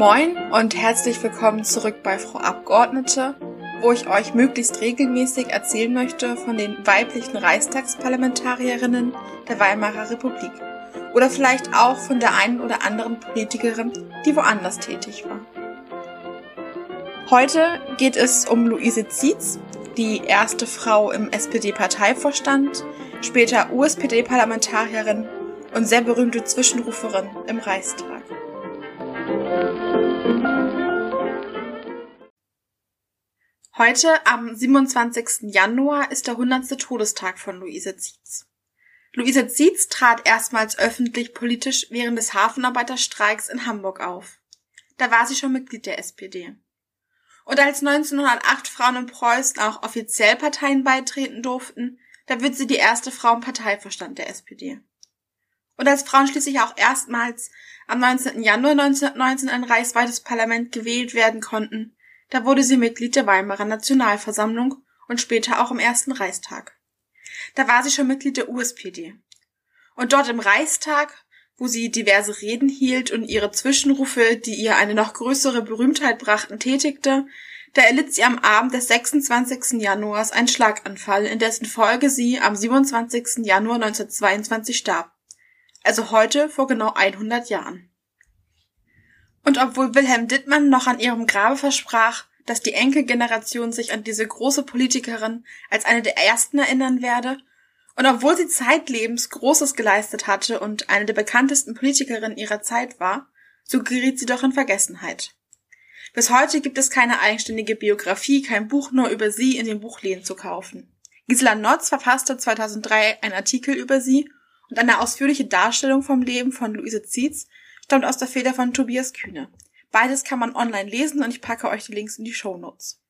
Moin und herzlich willkommen zurück bei Frau Abgeordnete, wo ich euch möglichst regelmäßig erzählen möchte von den weiblichen Reichstagsparlamentarierinnen der Weimarer Republik. Oder vielleicht auch von der einen oder anderen Politikerin, die woanders tätig war. Heute geht es um Luise Zietz, die erste Frau im SPD-Parteivorstand, später USPD-Parlamentarierin und sehr berühmte Zwischenruferin im Reichstag. Heute, am 27. Januar, ist der 100. Todestag von Luise Zietz. Luise Zietz trat erstmals öffentlich politisch während des Hafenarbeiterstreiks in Hamburg auf. Da war sie schon Mitglied der SPD. Und als 1908 Frauen in Preußen auch offiziell Parteien beitreten durften, da wird sie die erste Frau im Parteivorstand der SPD. Und als Frauen schließlich auch erstmals am 19. Januar 1919 ein reichsweites Parlament gewählt werden konnten, da wurde sie Mitglied der Weimarer Nationalversammlung und später auch im ersten Reichstag. Da war sie schon Mitglied der USPD. Und dort im Reichstag, wo sie diverse Reden hielt und ihre Zwischenrufe, die ihr eine noch größere Berühmtheit brachten, tätigte, da erlitt sie am Abend des 26. Januars einen Schlaganfall, in dessen Folge sie am 27. Januar 1922 starb. Also heute vor genau 100 Jahren. Und obwohl Wilhelm Dittmann noch an ihrem Grabe versprach, dass die Enkelgeneration sich an diese große Politikerin als eine der ersten erinnern werde, und obwohl sie zeitlebens Großes geleistet hatte und eine der bekanntesten Politikerinnen ihrer Zeit war, so geriet sie doch in Vergessenheit. Bis heute gibt es keine eigenständige Biografie, kein Buch nur über sie in den Buchläden zu kaufen. Gisela Notz verfasste 2003 einen Artikel über sie und eine ausführliche Darstellung vom Leben von Luise Zietz stammt aus der Feder von Tobias Kühne. Beides kann man online lesen und ich packe euch die Links in die Show Notes.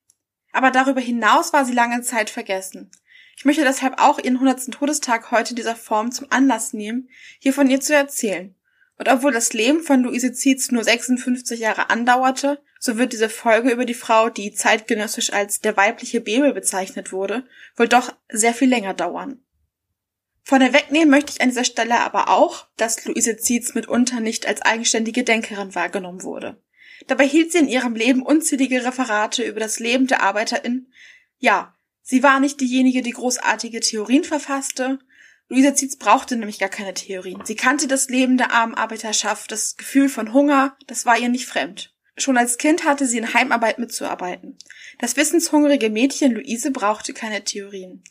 Aber darüber hinaus war sie lange Zeit vergessen. Ich möchte deshalb auch ihren 100. Todestag heute in dieser Form zum Anlass nehmen, hier von ihr zu erzählen. Und obwohl das Leben von Luise Zietz nur 56 Jahre andauerte, so wird diese Folge über die Frau, die zeitgenössisch als der weibliche Bebel bezeichnet wurde, wohl doch sehr viel länger dauern. Vorneweg nehmen möchte ich an dieser Stelle aber auch, dass Luise Zietz mitunter nicht als eigenständige Denkerin wahrgenommen wurde. Dabei hielt sie in ihrem Leben unzählige Referate über das Leben der Arbeiterin. Ja, sie war nicht diejenige, die großartige Theorien verfasste. Luise Zietz brauchte nämlich gar keine Theorien. Sie kannte das Leben der armen Arbeiterschaft, das Gefühl von Hunger, das war ihr nicht fremd. Schon als Kind hatte sie in Heimarbeit mitzuarbeiten. Das wissenshungrige Mädchen Luise brauchte keine Theorien.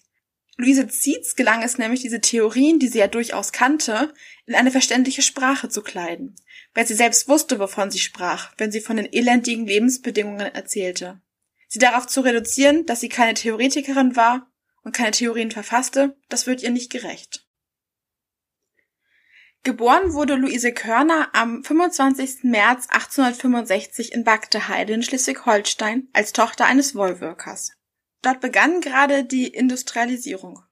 Luise Zietz gelang es nämlich, diese Theorien, die sie ja durchaus kannte, in eine verständliche Sprache zu kleiden, weil sie selbst wusste, wovon sie sprach, wenn sie von den elendigen Lebensbedingungen erzählte. Sie darauf zu reduzieren, dass sie keine Theoretikerin war und keine Theorien verfasste, das wird ihr nicht gerecht. Geboren wurde Luise Körner am 25. März 1865 in Bagdeheide in Schleswig-Holstein als Tochter eines Wollwirkers. Dort begann gerade die Industrialisierung.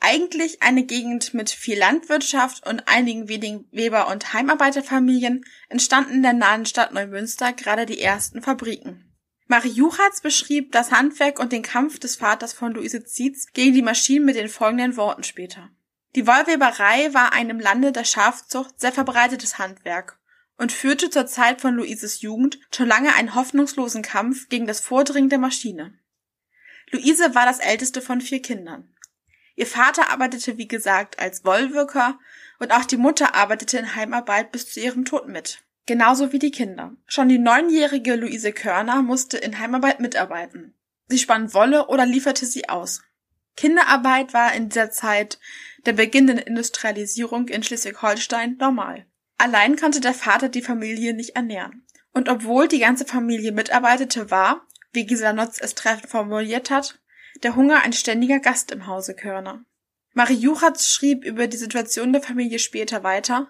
Eigentlich eine Gegend mit viel Landwirtschaft und einigen wenigen Weber- und Heimarbeiterfamilien entstanden in der nahen Stadt Neumünster gerade die ersten Fabriken. Marie Juchatz beschrieb das Handwerk und den Kampf des Vaters von Luise Zietz gegen die Maschinen mit den folgenden Worten später. Die Wollweberei war ein im Lande der Schafzucht sehr verbreitetes Handwerk und führte zur Zeit von Luises Jugend schon lange einen hoffnungslosen Kampf gegen das Vordringen der Maschine. Luise war das älteste von vier Kindern. Ihr Vater arbeitete, wie gesagt, als Wollwirker und auch die Mutter arbeitete in Heimarbeit bis zu ihrem Tod mit. Genauso wie die Kinder. Schon die neunjährige Luise Körner musste in Heimarbeit mitarbeiten. Sie spann Wolle oder lieferte sie aus. Kinderarbeit war in dieser Zeit der Beginn der Industrialisierung in Schleswig-Holstein normal. Allein konnte der Vater die Familie nicht ernähren. Und obwohl die ganze Familie mitarbeitete, war, wie Gisela Notz es treffend formuliert hat, der Hunger ein ständiger Gast im Hause Körner. Marie Juchatz schrieb über die Situation der Familie später weiter,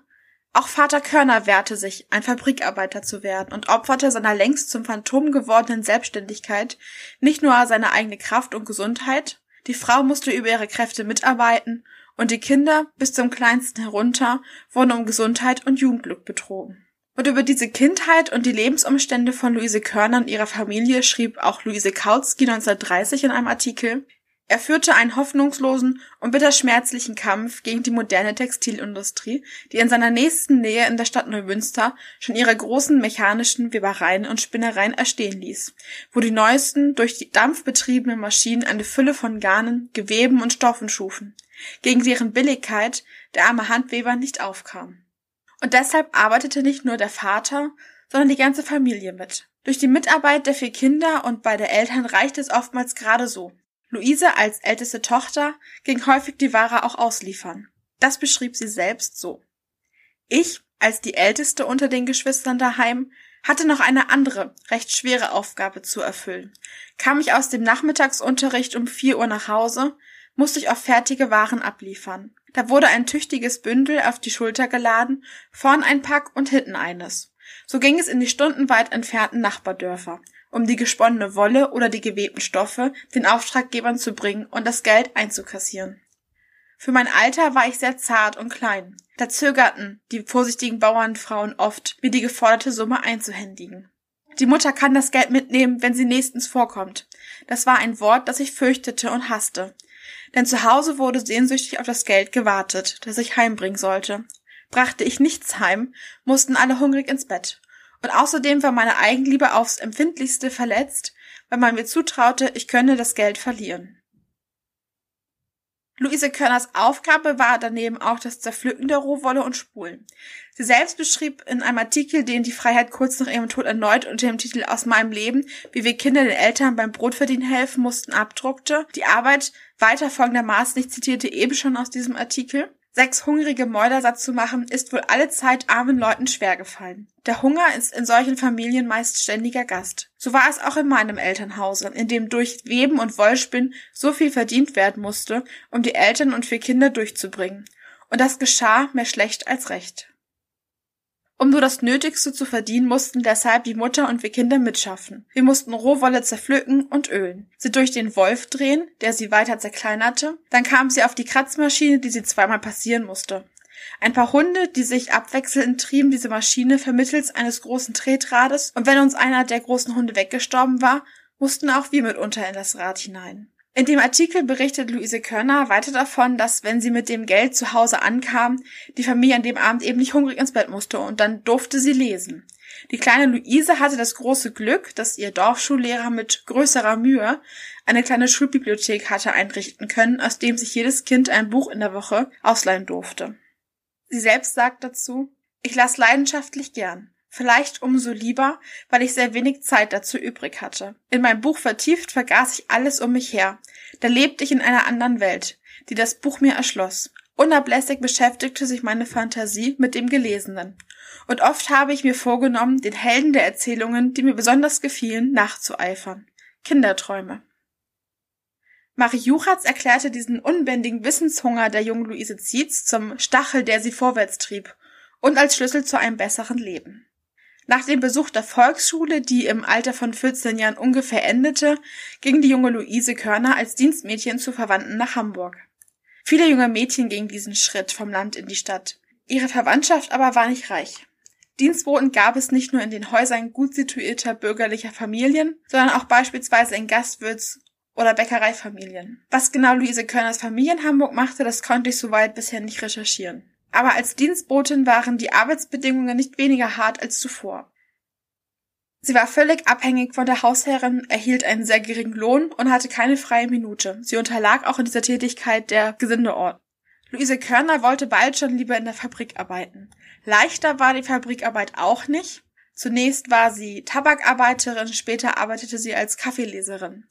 auch Vater Körner wehrte sich, ein Fabrikarbeiter zu werden und opferte seiner längst zum Phantom gewordenen Selbstständigkeit nicht nur seine eigene Kraft und Gesundheit, die Frau musste über ihre Kräfte mitarbeiten und die Kinder bis zum kleinsten herunter wurden um Gesundheit und Jugendglück betrogen. Und über diese Kindheit und die Lebensumstände von Luise Körner und ihrer Familie schrieb auch Luise Kautsky 1930 in einem Artikel, Er führte einen hoffnungslosen und bitterschmerzlichen Kampf gegen die moderne Textilindustrie, die in seiner nächsten Nähe in der Stadt Neumünster schon ihre großen mechanischen Webereien und Spinnereien erstehen ließ, wo die neuesten, durch die Dampf betriebenen Maschinen eine Fülle von Garnen, Geweben und Stoffen schufen, gegen deren Billigkeit der arme Handweber nicht aufkam. Und deshalb arbeitete nicht nur der Vater, sondern die ganze Familie mit. Durch die Mitarbeit der vier Kinder und bei der Eltern reichte es oftmals gerade so. Luise als älteste Tochter ging häufig die Ware auch ausliefern. Das beschrieb sie selbst so. Ich, als die älteste unter den Geschwistern daheim, hatte noch eine andere, recht schwere Aufgabe zu erfüllen. Kam ich aus dem Nachmittagsunterricht um vier Uhr nach Hause, musste ich auf fertige Waren abliefern. Da wurde ein tüchtiges Bündel auf die Schulter geladen, vorn ein Pack und hinten eines. So ging es in die stundenweit entfernten Nachbardörfer um die gesponnene Wolle oder die gewebten Stoffe den Auftraggebern zu bringen und das Geld einzukassieren. Für mein Alter war ich sehr zart und klein. Da zögerten die vorsichtigen Bauernfrauen oft, mir die geforderte Summe einzuhändigen. Die Mutter kann das Geld mitnehmen, wenn sie nächstens vorkommt. Das war ein Wort, das ich fürchtete und hasste. Denn zu Hause wurde sehnsüchtig auf das Geld gewartet, das ich heimbringen sollte. Brachte ich nichts heim, mussten alle hungrig ins Bett. Und außerdem war meine Eigenliebe aufs empfindlichste verletzt, weil man mir zutraute, ich könne das Geld verlieren. Luise Körners Aufgabe war daneben auch das Zerpflücken der Rohwolle und Spulen. Sie selbst beschrieb in einem Artikel, den die Freiheit kurz nach ihrem Tod erneut unter dem Titel Aus meinem Leben, wie wir Kinder den Eltern beim Brotverdienen helfen mussten, abdruckte. Die Arbeit weiter folgendermaßen, ich zitierte eben schon aus diesem Artikel. Sechs hungrige Mäuler satt zu machen, ist wohl alle Zeit armen Leuten schwer gefallen. Der Hunger ist in solchen Familien meist ständiger Gast. So war es auch in meinem Elternhause, in dem durch Weben und Wollspinn so viel verdient werden musste, um die Eltern und vier Kinder durchzubringen. Und das geschah mehr schlecht als recht. Um nur das Nötigste zu verdienen, mussten deshalb die Mutter und wir Kinder mitschaffen. Wir mussten Rohwolle zerpflücken und ölen, sie durch den Wolf drehen, der sie weiter zerkleinerte, dann kam sie auf die Kratzmaschine, die sie zweimal passieren musste. Ein paar Hunde, die sich abwechselnd trieben diese Maschine vermittels eines großen Tretrades, und wenn uns einer der großen Hunde weggestorben war, mussten auch wir mitunter in das Rad hinein. In dem Artikel berichtet Luise Körner weiter davon, dass wenn sie mit dem Geld zu Hause ankam, die Familie an dem Abend eben nicht hungrig ins Bett musste und dann durfte sie lesen. Die kleine Luise hatte das große Glück, dass ihr Dorfschullehrer mit größerer Mühe eine kleine Schulbibliothek hatte einrichten können, aus dem sich jedes Kind ein Buch in der Woche ausleihen durfte. Sie selbst sagt dazu, ich las leidenschaftlich gern. Vielleicht umso lieber, weil ich sehr wenig Zeit dazu übrig hatte. In meinem Buch vertieft vergaß ich alles um mich her. Da lebte ich in einer anderen Welt, die das Buch mir erschloss. Unablässig beschäftigte sich meine Fantasie mit dem Gelesenen. Und oft habe ich mir vorgenommen, den Helden der Erzählungen, die mir besonders gefielen, nachzueifern. Kinderträume. Marie Juchatz erklärte diesen unbändigen Wissenshunger der jungen Luise Zietz zum Stachel, der sie vorwärts trieb und als Schlüssel zu einem besseren Leben. Nach dem Besuch der Volksschule, die im Alter von 14 Jahren ungefähr endete, ging die junge Luise Körner als Dienstmädchen zu Verwandten nach Hamburg. Viele junge Mädchen gingen diesen Schritt vom Land in die Stadt. Ihre Verwandtschaft aber war nicht reich. Dienstboten gab es nicht nur in den Häusern gut situierter bürgerlicher Familien, sondern auch beispielsweise in Gastwirts- oder Bäckereifamilien. Was genau Luise Körners Familie in Hamburg machte, das konnte ich soweit bisher nicht recherchieren aber als Dienstbotin waren die Arbeitsbedingungen nicht weniger hart als zuvor. Sie war völlig abhängig von der Hausherrin, erhielt einen sehr geringen Lohn und hatte keine freie Minute. Sie unterlag auch in dieser Tätigkeit der Gesindeordnung. Luise Körner wollte bald schon lieber in der Fabrik arbeiten. Leichter war die Fabrikarbeit auch nicht. Zunächst war sie Tabakarbeiterin, später arbeitete sie als Kaffeeleserin.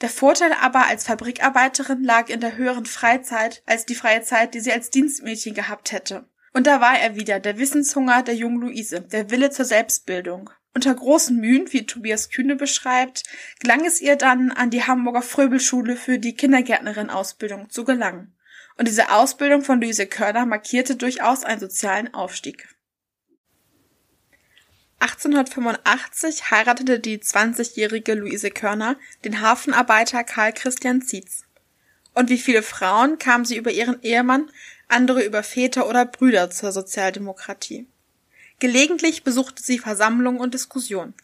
Der Vorteil aber als Fabrikarbeiterin lag in der höheren Freizeit als die freie Zeit, die sie als Dienstmädchen gehabt hätte. Und da war er wieder, der Wissenshunger der jungen Luise, der Wille zur Selbstbildung. Unter großen Mühen, wie Tobias Kühne beschreibt, gelang es ihr dann, an die Hamburger Fröbelschule für die Kindergärtnerin-Ausbildung zu gelangen. Und diese Ausbildung von Luise Körner markierte durchaus einen sozialen Aufstieg. 1885 heiratete die 20-jährige Luise Körner den Hafenarbeiter Karl Christian Zietz. Und wie viele Frauen kam sie über ihren Ehemann, andere über Väter oder Brüder zur Sozialdemokratie. Gelegentlich besuchte sie Versammlungen und Diskussionen.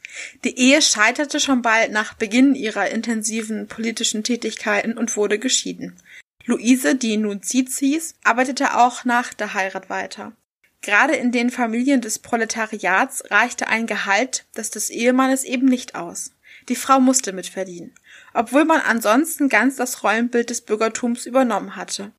Die Ehe scheiterte schon bald nach Beginn ihrer intensiven politischen Tätigkeiten und wurde geschieden. Luise, die nun Zietz hieß, arbeitete auch nach der Heirat weiter. Gerade in den Familien des Proletariats reichte ein Gehalt, das des Ehemannes eben nicht aus. Die Frau musste mitverdienen, obwohl man ansonsten ganz das Rollenbild des Bürgertums übernommen hatte.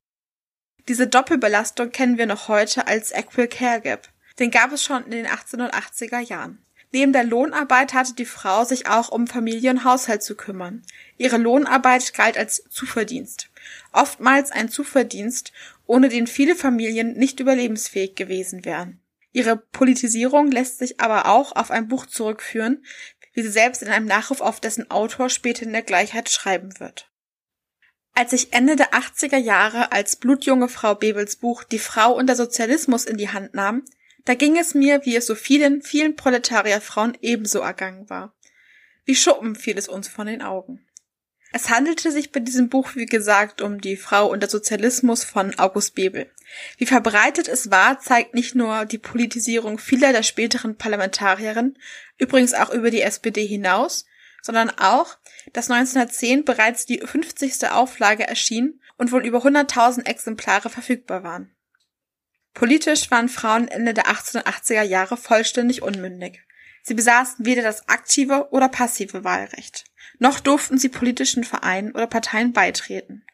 Diese Doppelbelastung kennen wir noch heute als Equal Care Gap. Den gab es schon in den 1880er Jahren. Neben der Lohnarbeit hatte die Frau sich auch um Familie und Haushalt zu kümmern. Ihre Lohnarbeit galt als Zuverdienst. Oftmals ein Zuverdienst, ohne den viele Familien nicht überlebensfähig gewesen wären. Ihre Politisierung lässt sich aber auch auf ein Buch zurückführen, wie sie selbst in einem Nachruf auf dessen Autor später in der Gleichheit schreiben wird. Als ich Ende der 80er Jahre als blutjunge Frau Bebels Buch Die Frau und der Sozialismus in die Hand nahm, da ging es mir, wie es so vielen, vielen Proletarierfrauen ebenso ergangen war. Wie Schuppen fiel es uns von den Augen. Es handelte sich bei diesem Buch, wie gesagt, um die Frau und der Sozialismus von August Bebel. Wie verbreitet es war, zeigt nicht nur die Politisierung vieler der späteren Parlamentarierinnen, übrigens auch über die SPD hinaus, sondern auch, dass 1910 bereits die 50. Auflage erschien und wohl über 100.000 Exemplare verfügbar waren. Politisch waren Frauen Ende der 1880er Jahre vollständig unmündig. Sie besaßen weder das aktive oder passive Wahlrecht, noch durften sie politischen Vereinen oder Parteien beitreten.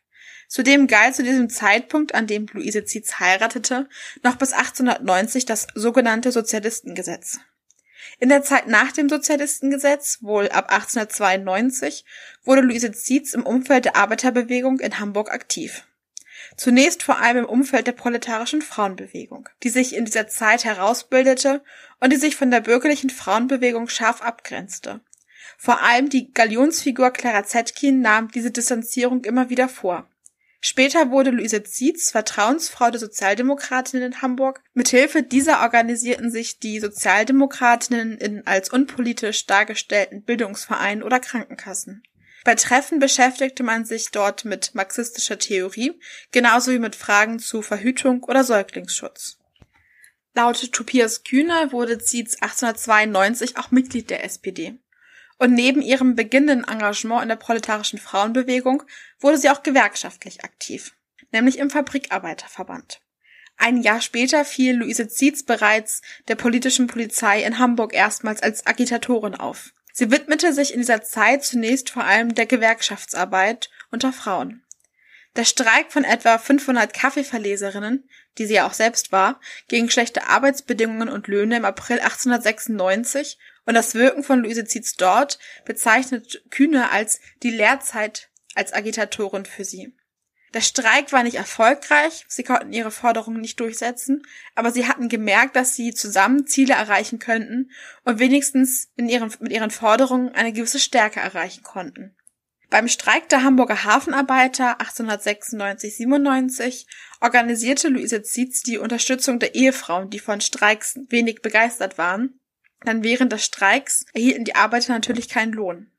Zudem galt zu diesem Zeitpunkt, an dem Luise Zietz heiratete, noch bis 1890 das sogenannte Sozialistengesetz. In der Zeit nach dem Sozialistengesetz, wohl ab 1892, wurde Luise Zietz im Umfeld der Arbeiterbewegung in Hamburg aktiv. Zunächst vor allem im Umfeld der proletarischen Frauenbewegung, die sich in dieser Zeit herausbildete und die sich von der bürgerlichen Frauenbewegung scharf abgrenzte. Vor allem die Galionsfigur Clara Zetkin nahm diese Distanzierung immer wieder vor. Später wurde Luise Zietz Vertrauensfrau der Sozialdemokratinnen in Hamburg. Mithilfe dieser organisierten sich die Sozialdemokratinnen in als unpolitisch dargestellten Bildungsvereinen oder Krankenkassen. Bei Treffen beschäftigte man sich dort mit marxistischer Theorie, genauso wie mit Fragen zu Verhütung oder Säuglingsschutz. Laut Tobias Kühner wurde Zietz 1892 auch Mitglied der SPD. Und neben ihrem beginnenden Engagement in der proletarischen Frauenbewegung wurde sie auch gewerkschaftlich aktiv, nämlich im Fabrikarbeiterverband. Ein Jahr später fiel Luise Zietz bereits der politischen Polizei in Hamburg erstmals als Agitatorin auf. Sie widmete sich in dieser Zeit zunächst vor allem der Gewerkschaftsarbeit unter Frauen. Der Streik von etwa 500 Kaffeeverleserinnen, die sie ja auch selbst war, gegen schlechte Arbeitsbedingungen und Löhne im April 1896 und das Wirken von Luise Zietz dort bezeichnet Kühne als die Lehrzeit als Agitatorin für sie. Der Streik war nicht erfolgreich, sie konnten ihre Forderungen nicht durchsetzen, aber sie hatten gemerkt, dass sie zusammen Ziele erreichen könnten und wenigstens ihren, mit ihren Forderungen eine gewisse Stärke erreichen konnten. Beim Streik der Hamburger Hafenarbeiter 1896-97 organisierte Luise Zietz die Unterstützung der Ehefrauen, die von Streiks wenig begeistert waren, dann während des Streiks erhielten die Arbeiter natürlich keinen Lohn.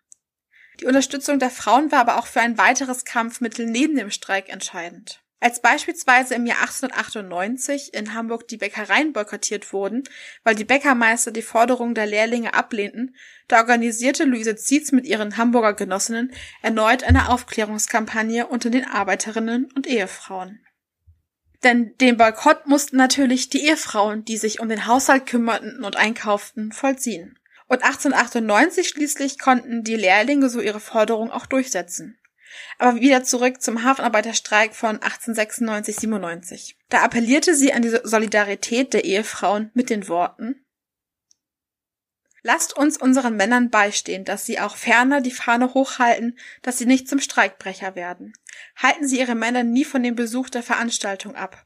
Die Unterstützung der Frauen war aber auch für ein weiteres Kampfmittel neben dem Streik entscheidend. Als beispielsweise im Jahr 1898 in Hamburg die Bäckereien boykottiert wurden, weil die Bäckermeister die Forderungen der Lehrlinge ablehnten, da organisierte Luise Zietz mit ihren Hamburger Genossinnen erneut eine Aufklärungskampagne unter den Arbeiterinnen und Ehefrauen. Denn den Boykott mussten natürlich die Ehefrauen, die sich um den Haushalt kümmerten und einkauften, vollziehen. Und 1898 schließlich konnten die Lehrlinge so ihre Forderung auch durchsetzen. Aber wieder zurück zum Hafenarbeiterstreik von 1896-97. Da appellierte sie an die Solidarität der Ehefrauen mit den Worten Lasst uns unseren Männern beistehen, dass sie auch ferner die Fahne hochhalten, dass sie nicht zum Streikbrecher werden. Halten Sie Ihre Männer nie von dem Besuch der Veranstaltung ab.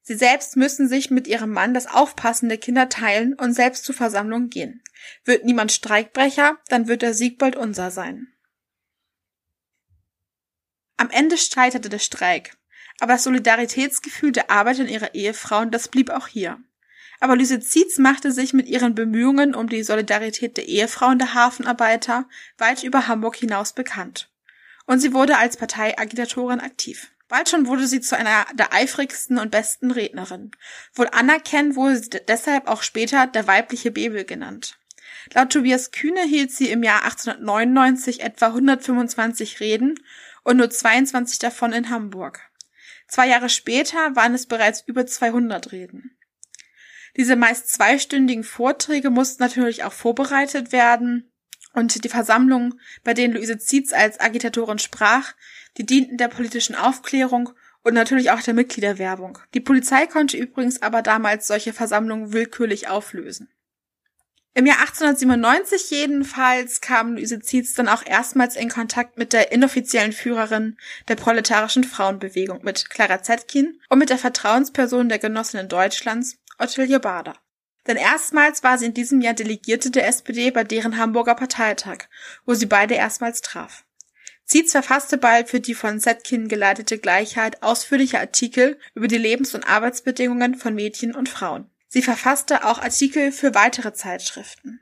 Sie selbst müssen sich mit ihrem Mann das Aufpassen der Kinder teilen und selbst zu Versammlungen gehen. Wird niemand Streikbrecher, dann wird der Sieg bald unser sein. Am Ende scheiterte der Streik, aber das Solidaritätsgefühl der Arbeiter und ihrer Ehefrauen, das blieb auch hier. Aber Lise Zietz machte sich mit ihren Bemühungen um die Solidarität der Ehefrauen der Hafenarbeiter weit über Hamburg hinaus bekannt. Und sie wurde als Parteiagitatorin aktiv. Bald schon wurde sie zu einer der eifrigsten und besten Rednerinnen. Wohl anerkennt wurde sie deshalb auch später der weibliche Bebel genannt. Laut Tobias Kühne hielt sie im Jahr 1899 etwa 125 Reden und nur 22 davon in Hamburg. Zwei Jahre später waren es bereits über 200 Reden. Diese meist zweistündigen Vorträge mussten natürlich auch vorbereitet werden und die Versammlungen, bei denen Luise Zietz als Agitatorin sprach, die dienten der politischen Aufklärung und natürlich auch der Mitgliederwerbung. Die Polizei konnte übrigens aber damals solche Versammlungen willkürlich auflösen. Im Jahr 1897 jedenfalls kam Luise Zietz dann auch erstmals in Kontakt mit der inoffiziellen Führerin der proletarischen Frauenbewegung, mit Clara Zetkin und mit der Vertrauensperson der Genossinnen Deutschlands, Ottilie Bader. Denn erstmals war sie in diesem Jahr Delegierte der SPD bei deren Hamburger Parteitag, wo sie beide erstmals traf. Zietz verfasste bald für die von Zetkin geleitete Gleichheit ausführliche Artikel über die Lebens- und Arbeitsbedingungen von Mädchen und Frauen. Sie verfasste auch Artikel für weitere Zeitschriften.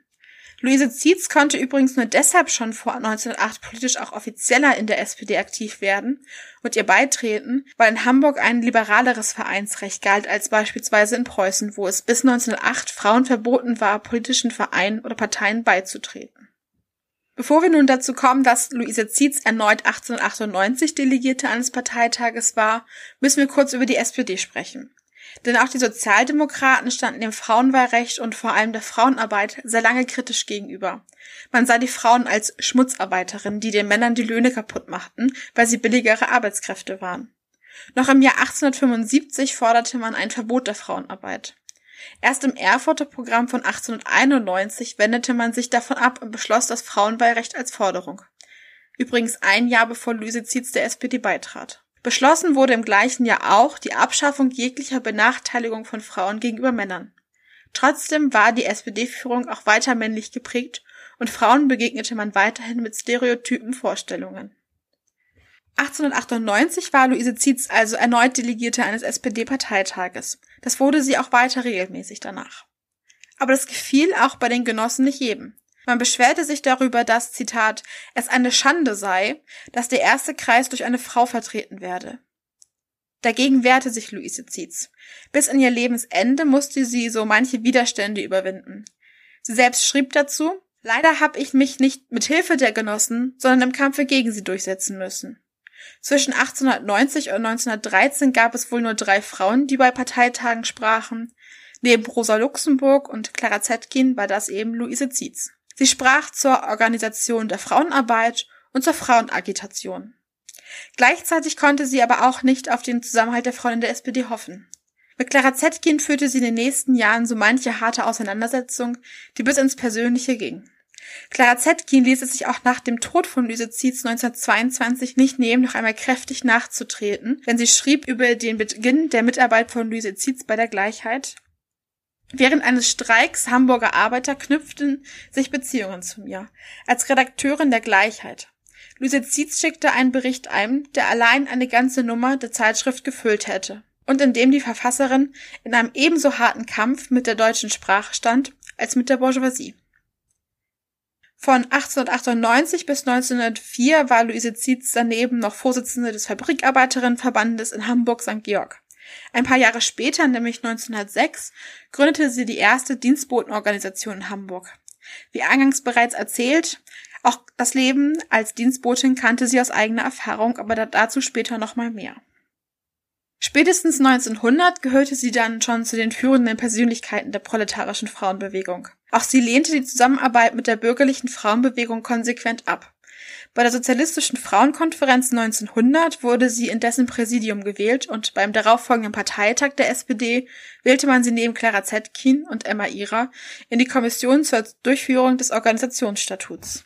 Luise Zietz konnte übrigens nur deshalb schon vor 1908 politisch auch offizieller in der SPD aktiv werden und ihr beitreten, weil in Hamburg ein liberaleres Vereinsrecht galt als beispielsweise in Preußen, wo es bis 1908 Frauen verboten war, politischen Vereinen oder Parteien beizutreten. Bevor wir nun dazu kommen, dass Luise Zietz erneut 1898 Delegierte eines Parteitages war, müssen wir kurz über die SPD sprechen. Denn auch die Sozialdemokraten standen dem Frauenwahlrecht und vor allem der Frauenarbeit sehr lange kritisch gegenüber. Man sah die Frauen als Schmutzarbeiterinnen, die den Männern die Löhne kaputt machten, weil sie billigere Arbeitskräfte waren. Noch im Jahr 1875 forderte man ein Verbot der Frauenarbeit. Erst im Erfurter Programm von 1891 wendete man sich davon ab und beschloss das Frauenwahlrecht als Forderung. Übrigens ein Jahr bevor Luise Zietz der SPD beitrat. Beschlossen wurde im gleichen Jahr auch die Abschaffung jeglicher Benachteiligung von Frauen gegenüber Männern. Trotzdem war die SPD-Führung auch weiter männlich geprägt und Frauen begegnete man weiterhin mit stereotypen Vorstellungen. 1898 war Luise Zietz also erneut Delegierte eines SPD-Parteitages. Das wurde sie auch weiter regelmäßig danach. Aber das gefiel auch bei den Genossen nicht jedem. Man beschwerte sich darüber, dass, Zitat, es eine Schande sei, dass der erste Kreis durch eine Frau vertreten werde. Dagegen wehrte sich Luise Zietz. Bis in ihr Lebensende musste sie so manche Widerstände überwinden. Sie selbst schrieb dazu, Leider habe ich mich nicht mit Hilfe der Genossen, sondern im Kampfe gegen sie durchsetzen müssen. Zwischen 1890 und 1913 gab es wohl nur drei Frauen, die bei Parteitagen sprachen. Neben Rosa Luxemburg und Clara Zetkin war das eben Luise Zietz. Sie sprach zur Organisation der Frauenarbeit und zur Frauenagitation. Gleichzeitig konnte sie aber auch nicht auf den Zusammenhalt der Frauen in der SPD hoffen. Mit Clara Zetkin führte sie in den nächsten Jahren so manche harte Auseinandersetzung, die bis ins Persönliche ging. Clara Zetkin ließ es sich auch nach dem Tod von Luise Zietz 1922 nicht nehmen, noch einmal kräftig nachzutreten, wenn sie schrieb über den Beginn der Mitarbeit von Luise Zietz bei der Gleichheit. Während eines Streiks Hamburger Arbeiter knüpften sich Beziehungen zu mir, als Redakteurin der Gleichheit. Luise Zietz schickte einen Bericht ein, der allein eine ganze Nummer der Zeitschrift gefüllt hätte und in dem die Verfasserin in einem ebenso harten Kampf mit der deutschen Sprache stand als mit der Bourgeoisie. Von 1898 bis 1904 war Luise Zietz daneben noch Vorsitzende des Fabrikarbeiterinnenverbandes in Hamburg-St. Georg. Ein paar Jahre später, nämlich 1906, gründete sie die erste Dienstbotenorganisation in Hamburg. Wie eingangs bereits erzählt, auch das Leben als Dienstbotin kannte sie aus eigener Erfahrung, aber dazu später nochmal mehr. Spätestens 1900 gehörte sie dann schon zu den führenden Persönlichkeiten der proletarischen Frauenbewegung. Auch sie lehnte die Zusammenarbeit mit der bürgerlichen Frauenbewegung konsequent ab. Bei der Sozialistischen Frauenkonferenz 1900 wurde sie in dessen Präsidium gewählt und beim darauffolgenden Parteitag der SPD wählte man sie neben Clara Zetkin und Emma Ihrer in die Kommission zur Durchführung des Organisationsstatuts.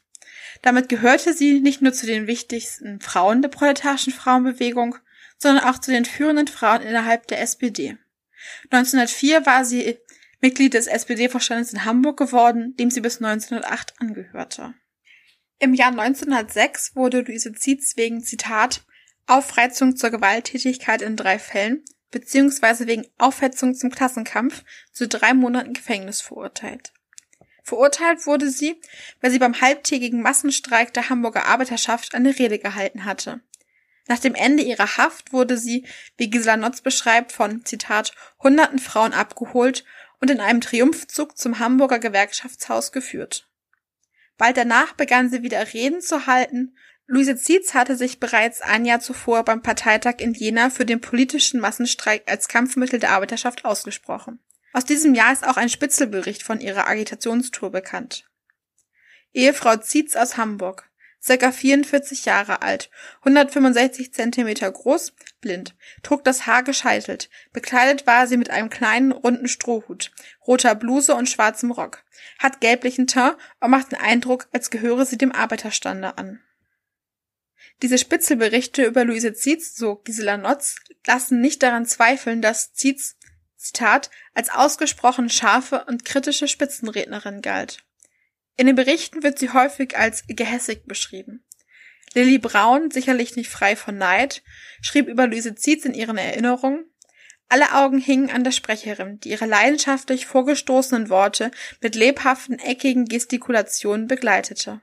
Damit gehörte sie nicht nur zu den wichtigsten Frauen der proletarischen Frauenbewegung, sondern auch zu den führenden Frauen innerhalb der SPD. 1904 war sie Mitglied des SPD-Vorstandes in Hamburg geworden, dem sie bis 1908 angehörte. Im Jahr 1906 wurde Luise Zietz wegen Zitat Aufreizung zur Gewalttätigkeit in drei Fällen beziehungsweise wegen Aufhetzung zum Klassenkampf zu drei Monaten Gefängnis verurteilt. Verurteilt wurde sie, weil sie beim halbtägigen Massenstreik der Hamburger Arbeiterschaft eine Rede gehalten hatte. Nach dem Ende ihrer Haft wurde sie, wie Gisela Notz beschreibt, von, Zitat, hunderten Frauen abgeholt und in einem Triumphzug zum Hamburger Gewerkschaftshaus geführt. Bald danach begann sie wieder Reden zu halten. Luise Zietz hatte sich bereits ein Jahr zuvor beim Parteitag in Jena für den politischen Massenstreik als Kampfmittel der Arbeiterschaft ausgesprochen. Aus diesem Jahr ist auch ein Spitzelbericht von ihrer Agitationstour bekannt. Ehefrau Zietz aus Hamburg circa 44 Jahre alt, 165 Zentimeter groß, blind, trug das Haar gescheitelt, bekleidet war sie mit einem kleinen, runden Strohhut, roter Bluse und schwarzem Rock, hat gelblichen Teint und macht den Eindruck, als gehöre sie dem Arbeiterstande an. Diese Spitzelberichte über Luise Zietz, so Gisela Notz, lassen nicht daran zweifeln, dass Zietz, Zitat, als ausgesprochen scharfe und kritische Spitzenrednerin galt. In den Berichten wird sie häufig als gehässig beschrieben. Lilly Braun, sicherlich nicht frei von Neid, schrieb über Luise Zietz in ihren Erinnerungen, alle Augen hingen an der Sprecherin, die ihre leidenschaftlich vorgestoßenen Worte mit lebhaften, eckigen Gestikulationen begleitete.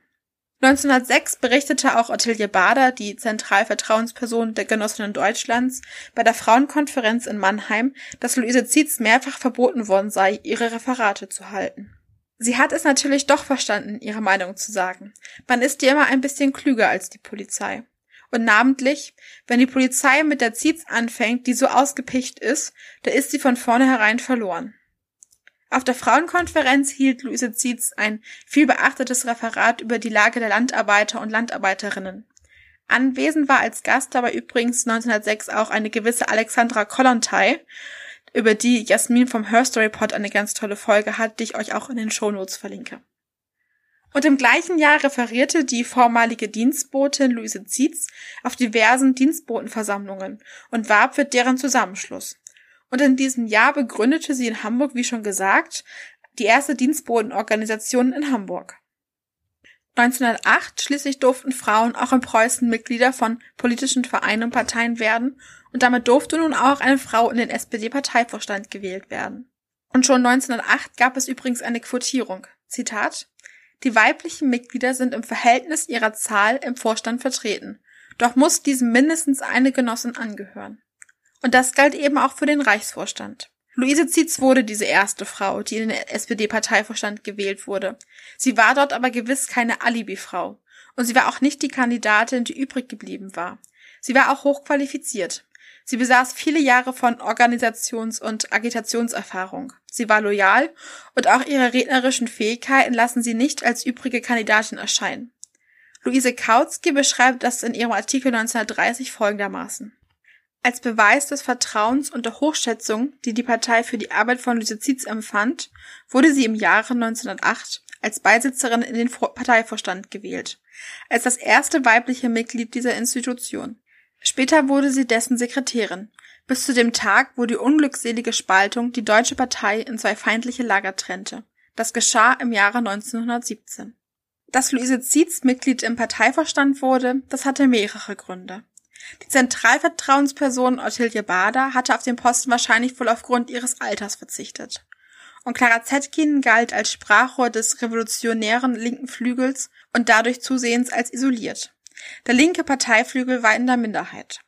1906 berichtete auch Ottilie Bader, die Zentralvertrauensperson der Genossinnen Deutschlands, bei der Frauenkonferenz in Mannheim, dass Luise Zietz mehrfach verboten worden sei, ihre Referate zu halten. Sie hat es natürlich doch verstanden, ihre Meinung zu sagen. Man ist ja immer ein bisschen klüger als die Polizei. Und namentlich, wenn die Polizei mit der Zietz anfängt, die so ausgepicht ist, da ist sie von vornherein verloren. Auf der Frauenkonferenz hielt Luise Zietz ein viel beachtetes Referat über die Lage der Landarbeiter und Landarbeiterinnen. Anwesend war als Gast dabei übrigens 1906 auch eine gewisse Alexandra Kollontai, über die Jasmin vom Her Story Pod eine ganz tolle Folge hat, die ich euch auch in den Shownotes verlinke. Und im gleichen Jahr referierte die vormalige Dienstbotin Luise Zietz auf diversen Dienstbotenversammlungen und warb für deren Zusammenschluss. Und in diesem Jahr begründete sie in Hamburg, wie schon gesagt, die erste Dienstbotenorganisation in Hamburg. 1908 schließlich durften Frauen auch in Preußen Mitglieder von politischen Vereinen und Parteien werden und damit durfte nun auch eine Frau in den SPD-Parteivorstand gewählt werden. Und schon 1908 gab es übrigens eine Quotierung. Zitat Die weiblichen Mitglieder sind im Verhältnis ihrer Zahl im Vorstand vertreten, doch muss diesem mindestens eine Genossin angehören. Und das galt eben auch für den Reichsvorstand. Luise Zietz wurde diese erste Frau, die in den SPD-Parteivorstand gewählt wurde. Sie war dort aber gewiss keine Alibi-Frau. Und sie war auch nicht die Kandidatin, die übrig geblieben war. Sie war auch hochqualifiziert. Sie besaß viele Jahre von Organisations- und Agitationserfahrung. Sie war loyal und auch ihre rednerischen Fähigkeiten lassen sie nicht als übrige Kandidatin erscheinen. Luise Kautsky beschreibt das in ihrem Artikel 1930 folgendermaßen. Als Beweis des Vertrauens und der Hochschätzung, die die Partei für die Arbeit von Lysiziz empfand, wurde sie im Jahre 1908 als Beisitzerin in den Parteivorstand gewählt, als das erste weibliche Mitglied dieser Institution. Später wurde sie dessen Sekretärin, bis zu dem Tag, wo die unglückselige Spaltung die deutsche Partei in zwei feindliche Lager trennte. Das geschah im Jahre 1917. Dass Luise Zietz Mitglied im Parteivorstand wurde, das hatte mehrere Gründe. Die Zentralvertrauensperson Ottilie Bader hatte auf den Posten wahrscheinlich wohl aufgrund ihres Alters verzichtet. Und Clara Zetkin galt als Sprachrohr des revolutionären linken Flügels und dadurch zusehends als isoliert. Der linke Parteiflügel war in der Minderheit.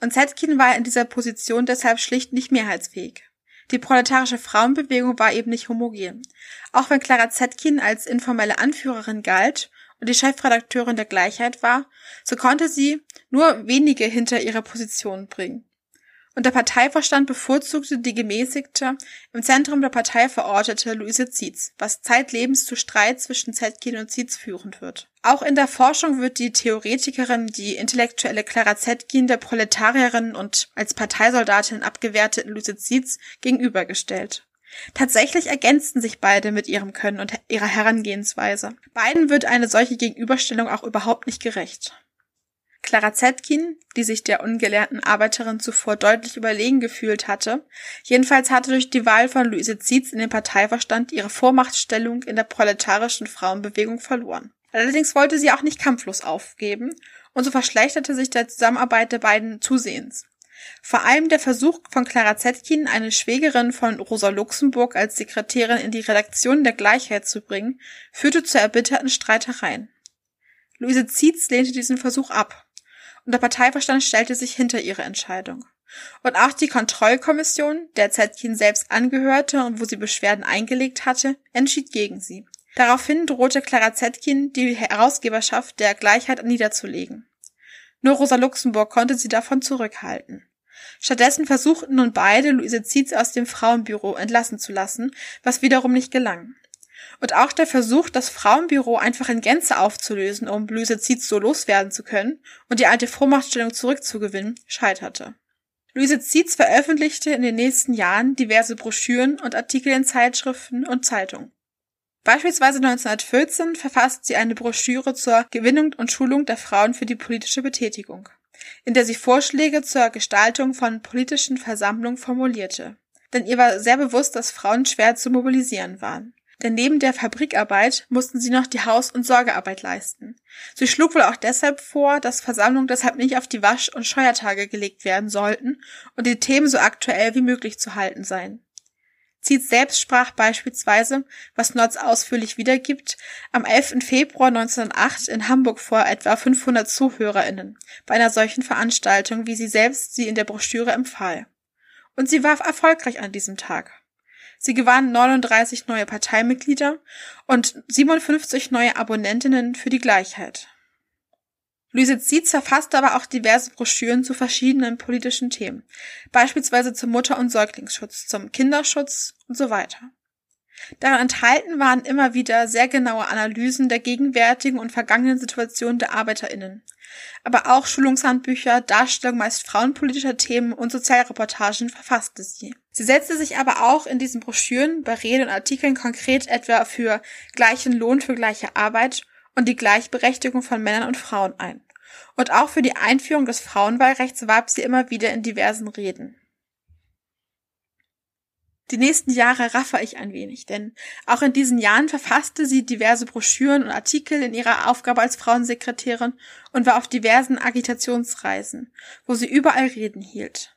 Und Zetkin war in dieser Position deshalb schlicht nicht mehrheitsfähig. Die proletarische Frauenbewegung war eben nicht homogen. Auch wenn Clara Zetkin als informelle Anführerin galt und die Chefredakteurin der Gleichheit war, so konnte sie nur wenige hinter ihre Position bringen. Und der Parteivorstand bevorzugte die gemäßigte, im Zentrum der Partei verortete Luise Zietz, was zeitlebens zu Streit zwischen Zetkin und Zietz führen wird. Auch in der Forschung wird die Theoretikerin, die intellektuelle Clara Zetkin der Proletarierin und als Parteisoldatin abgewerteten Luise Zietz gegenübergestellt. Tatsächlich ergänzten sich beide mit ihrem Können und ihrer Herangehensweise. Beiden wird eine solche Gegenüberstellung auch überhaupt nicht gerecht. Clara Zetkin, die sich der ungelernten Arbeiterin zuvor deutlich überlegen gefühlt hatte, jedenfalls hatte durch die Wahl von Luise Zietz in den Parteiverstand ihre Vormachtstellung in der proletarischen Frauenbewegung verloren. Allerdings wollte sie auch nicht kampflos aufgeben, und so verschlechterte sich der Zusammenarbeit der beiden zusehends. Vor allem der Versuch von Clara Zetkin, eine Schwägerin von Rosa Luxemburg als Sekretärin in die Redaktion der Gleichheit zu bringen, führte zu erbitterten Streitereien. Luise Zietz lehnte diesen Versuch ab. Und der Parteiverstand stellte sich hinter ihre Entscheidung. Und auch die Kontrollkommission, der Zetkin selbst angehörte und wo sie Beschwerden eingelegt hatte, entschied gegen sie. Daraufhin drohte Clara Zetkin, die Herausgeberschaft der Gleichheit niederzulegen. Nur Rosa Luxemburg konnte sie davon zurückhalten. Stattdessen versuchten nun beide, Luise Zietz aus dem Frauenbüro entlassen zu lassen, was wiederum nicht gelang. Und auch der Versuch, das Frauenbüro einfach in Gänze aufzulösen, um Luise Zietz so loswerden zu können und die alte Vormachtstellung zurückzugewinnen, scheiterte. Luise Zietz veröffentlichte in den nächsten Jahren diverse Broschüren und Artikel in Zeitschriften und Zeitungen. Beispielsweise 1914 verfasst sie eine Broschüre zur Gewinnung und Schulung der Frauen für die politische Betätigung, in der sie Vorschläge zur Gestaltung von politischen Versammlungen formulierte. Denn ihr war sehr bewusst, dass Frauen schwer zu mobilisieren waren. Denn neben der Fabrikarbeit mussten sie noch die Haus- und Sorgearbeit leisten. Sie schlug wohl auch deshalb vor, dass Versammlungen deshalb nicht auf die Wasch- und Scheuertage gelegt werden sollten und die Themen so aktuell wie möglich zu halten seien. Zietz selbst sprach beispielsweise, was Notz ausführlich wiedergibt, am 11. Februar 1908 in Hamburg vor etwa 500 ZuhörerInnen bei einer solchen Veranstaltung, wie sie selbst sie in der Broschüre empfahl. Und sie war erfolgreich an diesem Tag. Sie gewann 39 neue Parteimitglieder und 57 neue Abonnentinnen für die Gleichheit. Zietz verfasste aber auch diverse Broschüren zu verschiedenen politischen Themen, beispielsweise zum Mutter- und Säuglingsschutz, zum Kinderschutz und so weiter. Darin enthalten waren immer wieder sehr genaue Analysen der gegenwärtigen und vergangenen Situation der ArbeiterInnen, aber auch Schulungshandbücher, Darstellung meist frauenpolitischer Themen und Sozialreportagen verfasste sie. Sie setzte sich aber auch in diesen Broschüren bei Reden und Artikeln konkret etwa für gleichen Lohn für gleiche Arbeit und die Gleichberechtigung von Männern und Frauen ein. Und auch für die Einführung des Frauenwahlrechts warb sie immer wieder in diversen Reden. Die nächsten Jahre raffe ich ein wenig, denn auch in diesen Jahren verfasste sie diverse Broschüren und Artikel in ihrer Aufgabe als Frauensekretärin und war auf diversen Agitationsreisen, wo sie überall Reden hielt.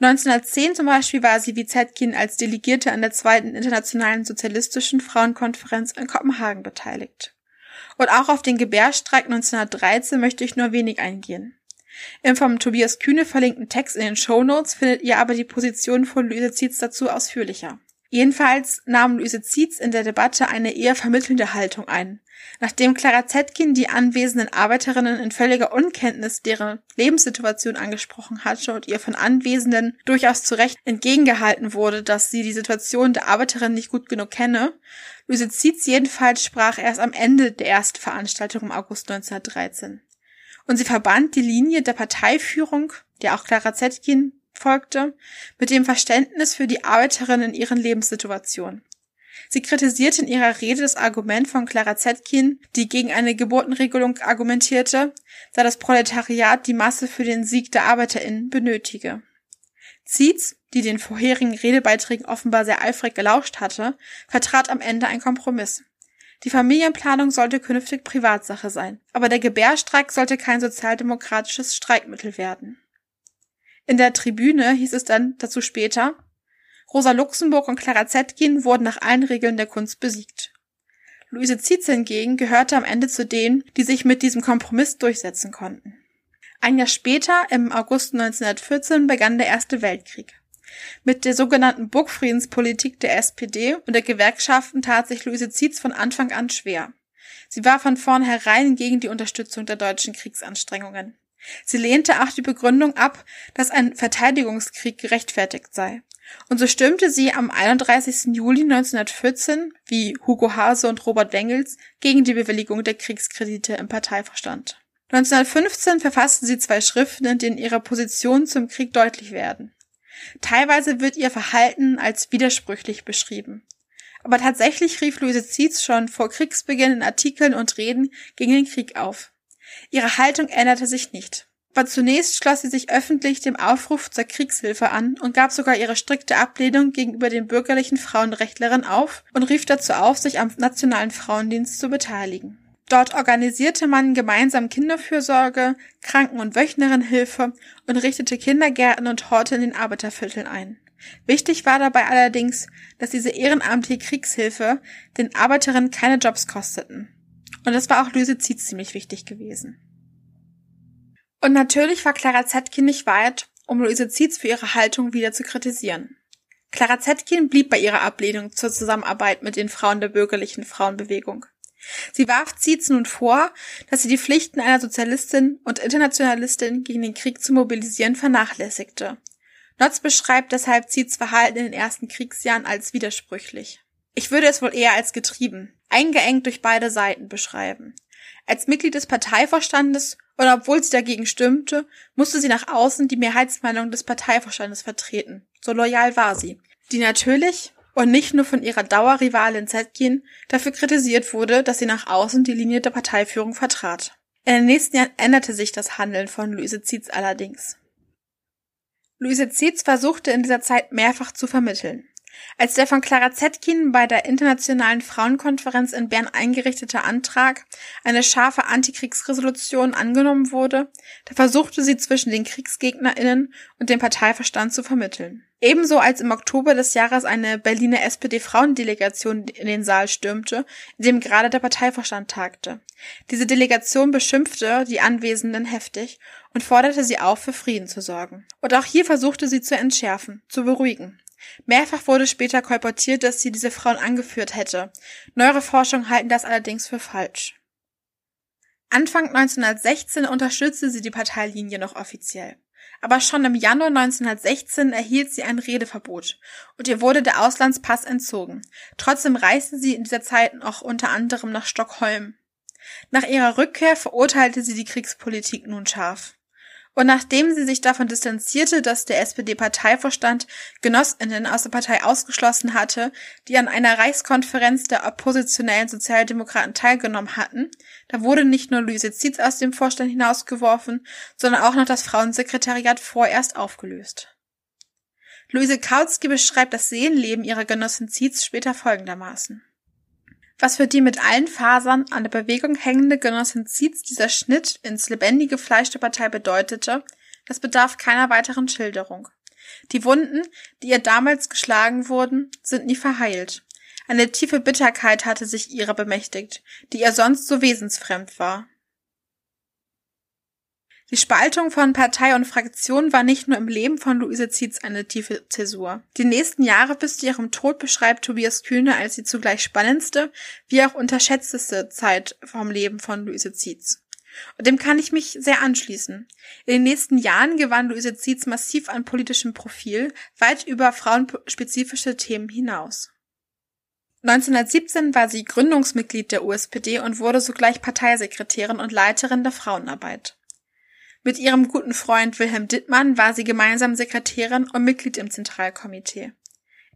1910 zum Beispiel war sie wie Zetkin als Delegierte an der zweiten internationalen sozialistischen Frauenkonferenz in Kopenhagen beteiligt. Und auch auf den Gebärstreik 1913 möchte ich nur wenig eingehen. Im vom Tobias Kühne verlinkten Text in den Show Notes findet ihr aber die Position von Luise Zietz dazu ausführlicher. Jedenfalls nahm Luise Zietz in der Debatte eine eher vermittelnde Haltung ein. Nachdem Clara Zetkin die anwesenden Arbeiterinnen in völliger Unkenntnis deren Lebenssituation angesprochen hatte und ihr von Anwesenden durchaus zu Recht entgegengehalten wurde, dass sie die Situation der Arbeiterinnen nicht gut genug kenne, Luise Zietz jedenfalls sprach erst am Ende der ersten Veranstaltung im August 1913. Und sie verband die Linie der Parteiführung, der auch Clara Zetkin folgte, mit dem Verständnis für die Arbeiterinnen in ihren Lebenssituationen. Sie kritisierte in ihrer Rede das Argument von Clara Zetkin, die gegen eine Geburtenregelung argumentierte, da das Proletariat die Masse für den Sieg der ArbeiterInnen benötige. Zietz, die den vorherigen Redebeiträgen offenbar sehr eifrig gelauscht hatte, vertrat am Ende ein Kompromiss. Die Familienplanung sollte künftig Privatsache sein, aber der Gebärstreik sollte kein sozialdemokratisches Streikmittel werden. In der Tribüne hieß es dann dazu später, Rosa Luxemburg und Clara Zetkin wurden nach allen Regeln der Kunst besiegt. Luise Zietz hingegen gehörte am Ende zu denen, die sich mit diesem Kompromiss durchsetzen konnten. Ein Jahr später, im August 1914, begann der Erste Weltkrieg. Mit der sogenannten Burgfriedenspolitik der SPD und der Gewerkschaften tat sich Luise Zietz von Anfang an schwer. Sie war von vornherein gegen die Unterstützung der deutschen Kriegsanstrengungen. Sie lehnte auch die Begründung ab, dass ein Verteidigungskrieg gerechtfertigt sei. Und so stimmte sie am 31. Juli 1914, wie Hugo Hase und Robert Wengels, gegen die Bewilligung der Kriegskredite im Parteiverstand. 1915 verfassten sie zwei Schriften, in denen ihre Positionen zum Krieg deutlich werden. Teilweise wird ihr Verhalten als widersprüchlich beschrieben. Aber tatsächlich rief Luise Zietz schon vor Kriegsbeginn in Artikeln und Reden gegen den Krieg auf. Ihre Haltung änderte sich nicht. Aber zunächst schloss sie sich öffentlich dem Aufruf zur Kriegshilfe an und gab sogar ihre strikte Ablehnung gegenüber den bürgerlichen Frauenrechtlerinnen auf und rief dazu auf, sich am Nationalen Frauendienst zu beteiligen. Dort organisierte man gemeinsam Kinderfürsorge, Kranken- und Wöchnerinnenhilfe und richtete Kindergärten und Horte in den Arbeitervierteln ein. Wichtig war dabei allerdings, dass diese ehrenamtliche Kriegshilfe den Arbeiterinnen keine Jobs kosteten. Und das war auch Luise Zietz ziemlich wichtig gewesen. Und natürlich war Clara Zetkin nicht weit, um Luise Zietz für ihre Haltung wieder zu kritisieren. Clara Zetkin blieb bei ihrer Ablehnung zur Zusammenarbeit mit den Frauen der bürgerlichen Frauenbewegung. Sie warf Zietz nun vor, dass sie die Pflichten einer Sozialistin und Internationalistin gegen den Krieg zu mobilisieren vernachlässigte. Notz beschreibt deshalb Zietz Verhalten in den ersten Kriegsjahren als widersprüchlich. Ich würde es wohl eher als getrieben, eingeengt durch beide Seiten beschreiben. Als Mitglied des Parteivorstandes und obwohl sie dagegen stimmte, musste sie nach außen die Mehrheitsmeinung des Parteivorstandes vertreten. So loyal war sie. Die natürlich und nicht nur von ihrer Dauerrivalin Zetkin dafür kritisiert wurde, dass sie nach außen die Linie der Parteiführung vertrat. In den nächsten Jahren änderte sich das Handeln von Luise Zietz allerdings. Luise Zietz versuchte in dieser Zeit mehrfach zu vermitteln. Als der von Clara Zetkin bei der Internationalen Frauenkonferenz in Bern eingerichtete Antrag, eine scharfe Antikriegsresolution angenommen wurde, da versuchte sie zwischen den KriegsgegnerInnen und dem Parteiverstand zu vermitteln. Ebenso als im Oktober des Jahres eine Berliner SPD-Frauendelegation in den Saal stürmte, in dem gerade der Parteivorstand tagte. Diese Delegation beschimpfte die Anwesenden heftig und forderte sie auf, für Frieden zu sorgen. Und auch hier versuchte sie zu entschärfen, zu beruhigen. Mehrfach wurde später kolportiert, dass sie diese Frauen angeführt hätte. Neuere Forschungen halten das allerdings für falsch. Anfang 1916 unterstützte sie die Parteilinie noch offiziell. Aber schon im Januar 1916 erhielt sie ein Redeverbot und ihr wurde der Auslandspass entzogen. Trotzdem reiste sie in dieser Zeit noch unter anderem nach Stockholm. Nach ihrer Rückkehr verurteilte sie die Kriegspolitik nun scharf. Und nachdem sie sich davon distanzierte, dass der SPD-Parteivorstand Genossinnen aus der Partei ausgeschlossen hatte, die an einer Reichskonferenz der oppositionellen Sozialdemokraten teilgenommen hatten, da wurde nicht nur Luise Zietz aus dem Vorstand hinausgeworfen, sondern auch noch das Frauensekretariat vorerst aufgelöst. Luise Kautsky beschreibt das Seelenleben ihrer Genossin Zietz später folgendermaßen. Was für die mit allen Fasern an der Bewegung hängende Genossin Zietz dieser Schnitt ins lebendige Fleisch der Partei bedeutete, das bedarf keiner weiteren Schilderung. Die Wunden, die ihr damals geschlagen wurden, sind nie verheilt. Eine tiefe Bitterkeit hatte sich ihrer bemächtigt, die ihr sonst so wesensfremd war. Die Spaltung von Partei und Fraktion war nicht nur im Leben von Luise Zietz eine tiefe Zäsur. Die nächsten Jahre bis zu ihrem Tod beschreibt Tobias Kühne als die zugleich spannendste wie auch unterschätzteste Zeit vom Leben von Luise Zietz. Und dem kann ich mich sehr anschließen. In den nächsten Jahren gewann Luise Zietz massiv an politischem Profil, weit über frauenspezifische Themen hinaus. 1917 war sie Gründungsmitglied der USPD und wurde sogleich Parteisekretärin und Leiterin der Frauenarbeit. Mit ihrem guten Freund Wilhelm Dittmann war sie gemeinsam Sekretärin und Mitglied im Zentralkomitee.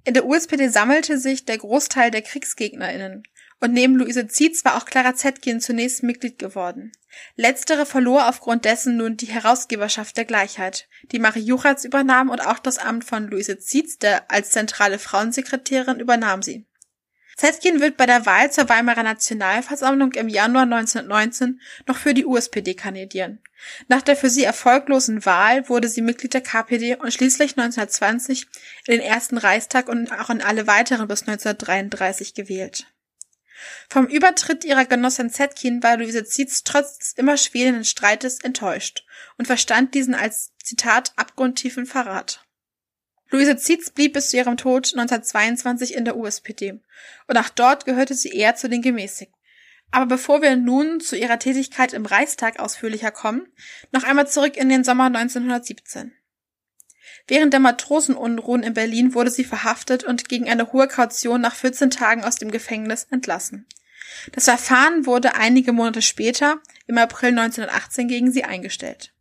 In der USPD sammelte sich der Großteil der KriegsgegnerInnen. Und neben Luise Zietz war auch Clara Zetkin zunächst Mitglied geworden. Letztere verlor aufgrund dessen nun die Herausgeberschaft der Gleichheit, die Marie Juchatz übernahm und auch das Amt von Luise Zietz, der als zentrale Frauensekretärin übernahm sie. Zetkin wird bei der Wahl zur Weimarer Nationalversammlung im Januar 1919 noch für die USPD kandidieren. Nach der für sie erfolglosen Wahl wurde sie Mitglied der KPD und schließlich 1920 in den ersten Reichstag und auch in alle weiteren bis 1933 gewählt. Vom Übertritt ihrer Genossin Zetkin war Luise Zietz trotz des immer schwelenden Streites enttäuscht und verstand diesen als Zitat abgrundtiefen Verrat. Luise Zietz blieb bis zu ihrem Tod 1922 in der USPD und auch dort gehörte sie eher zu den Gemäßigten. Aber bevor wir nun zu ihrer Tätigkeit im Reichstag ausführlicher kommen, noch einmal zurück in den Sommer 1917. Während der Matrosenunruhen in Berlin wurde sie verhaftet und gegen eine hohe Kaution nach 14 Tagen aus dem Gefängnis entlassen. Das Verfahren wurde einige Monate später, im April 1918, gegen sie eingestellt.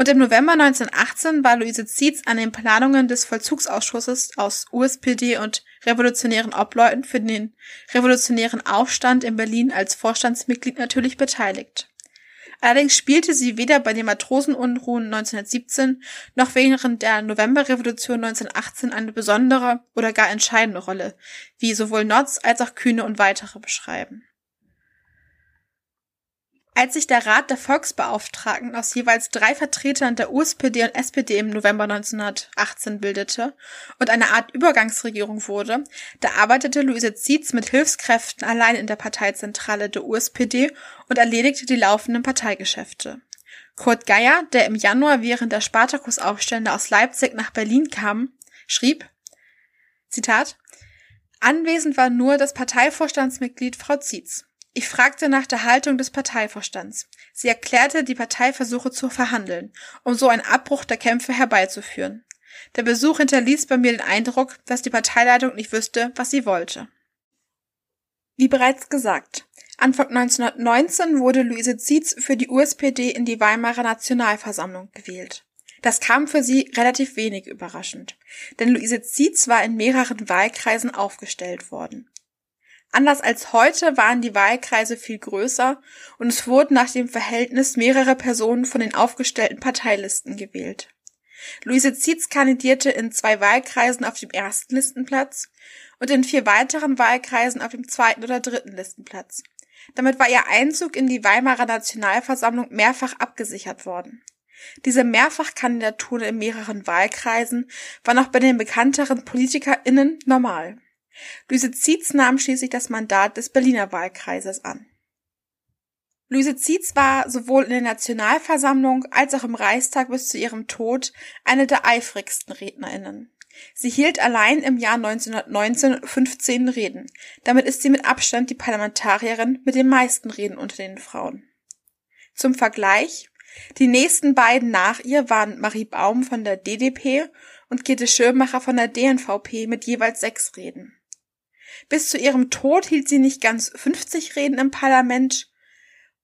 Und im November 1918 war Luise Zietz an den Planungen des Vollzugsausschusses aus USPD und revolutionären Obleuten für den revolutionären Aufstand in Berlin als Vorstandsmitglied natürlich beteiligt. Allerdings spielte sie weder bei den Matrosenunruhen 1917 noch während der Novemberrevolution 1918 eine besondere oder gar entscheidende Rolle, wie sowohl Notz als auch Kühne und weitere beschreiben. Als sich der Rat der Volksbeauftragten aus jeweils drei Vertretern der USPD und SPD im November 1918 bildete und eine Art Übergangsregierung wurde, da arbeitete Luise Zietz mit Hilfskräften allein in der Parteizentrale der USPD und erledigte die laufenden Parteigeschäfte. Kurt Geier, der im Januar während der Spartakusaufstände aus Leipzig nach Berlin kam, schrieb, Zitat, Anwesend war nur das Parteivorstandsmitglied Frau Zietz. Ich fragte nach der Haltung des Parteivorstands. Sie erklärte, die Partei versuche zu verhandeln, um so einen Abbruch der Kämpfe herbeizuführen. Der Besuch hinterließ bei mir den Eindruck, dass die Parteileitung nicht wüsste, was sie wollte. Wie bereits gesagt, Anfang 1919 wurde Luise Zietz für die USPD in die Weimarer Nationalversammlung gewählt. Das kam für sie relativ wenig überraschend, denn Luise Zietz war in mehreren Wahlkreisen aufgestellt worden. Anders als heute waren die Wahlkreise viel größer und es wurden nach dem Verhältnis mehrere Personen von den aufgestellten Parteilisten gewählt. Luise Zietz kandidierte in zwei Wahlkreisen auf dem ersten Listenplatz und in vier weiteren Wahlkreisen auf dem zweiten oder dritten Listenplatz. Damit war ihr Einzug in die Weimarer Nationalversammlung mehrfach abgesichert worden. Diese Mehrfachkandidaturen in mehreren Wahlkreisen waren auch bei den bekannteren PolitikerInnen normal. Luise Zietz nahm schließlich das Mandat des Berliner Wahlkreises an. Luise Zietz war sowohl in der Nationalversammlung als auch im Reichstag bis zu ihrem Tod eine der eifrigsten RednerInnen. Sie hielt allein im Jahr 1919 15 Reden. Damit ist sie mit Abstand die Parlamentarierin mit den meisten Reden unter den Frauen. Zum Vergleich, die nächsten beiden nach ihr waren Marie Baum von der DDP und Käthe Schirmacher von der DNVP mit jeweils sechs Reden. Bis zu ihrem Tod hielt sie nicht ganz 50 Reden im Parlament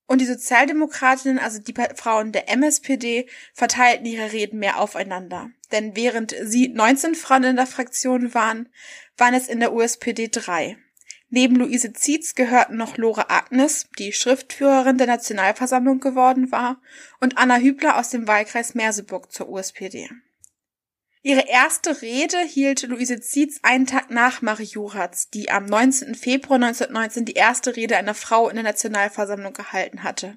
und die Sozialdemokratinnen, also die Frauen der MSPD, verteilten ihre Reden mehr aufeinander. Denn während sie 19 Frauen in der Fraktion waren, waren es in der USPD drei. Neben Luise Zietz gehörten noch Lore Agnes, die Schriftführerin der Nationalversammlung geworden war, und Anna Hübler aus dem Wahlkreis Merseburg zur USPD. Ihre erste Rede hielt Luise Zietz einen Tag nach Marie Juratz, die am 19. Februar 1919 die erste Rede einer Frau in der Nationalversammlung gehalten hatte.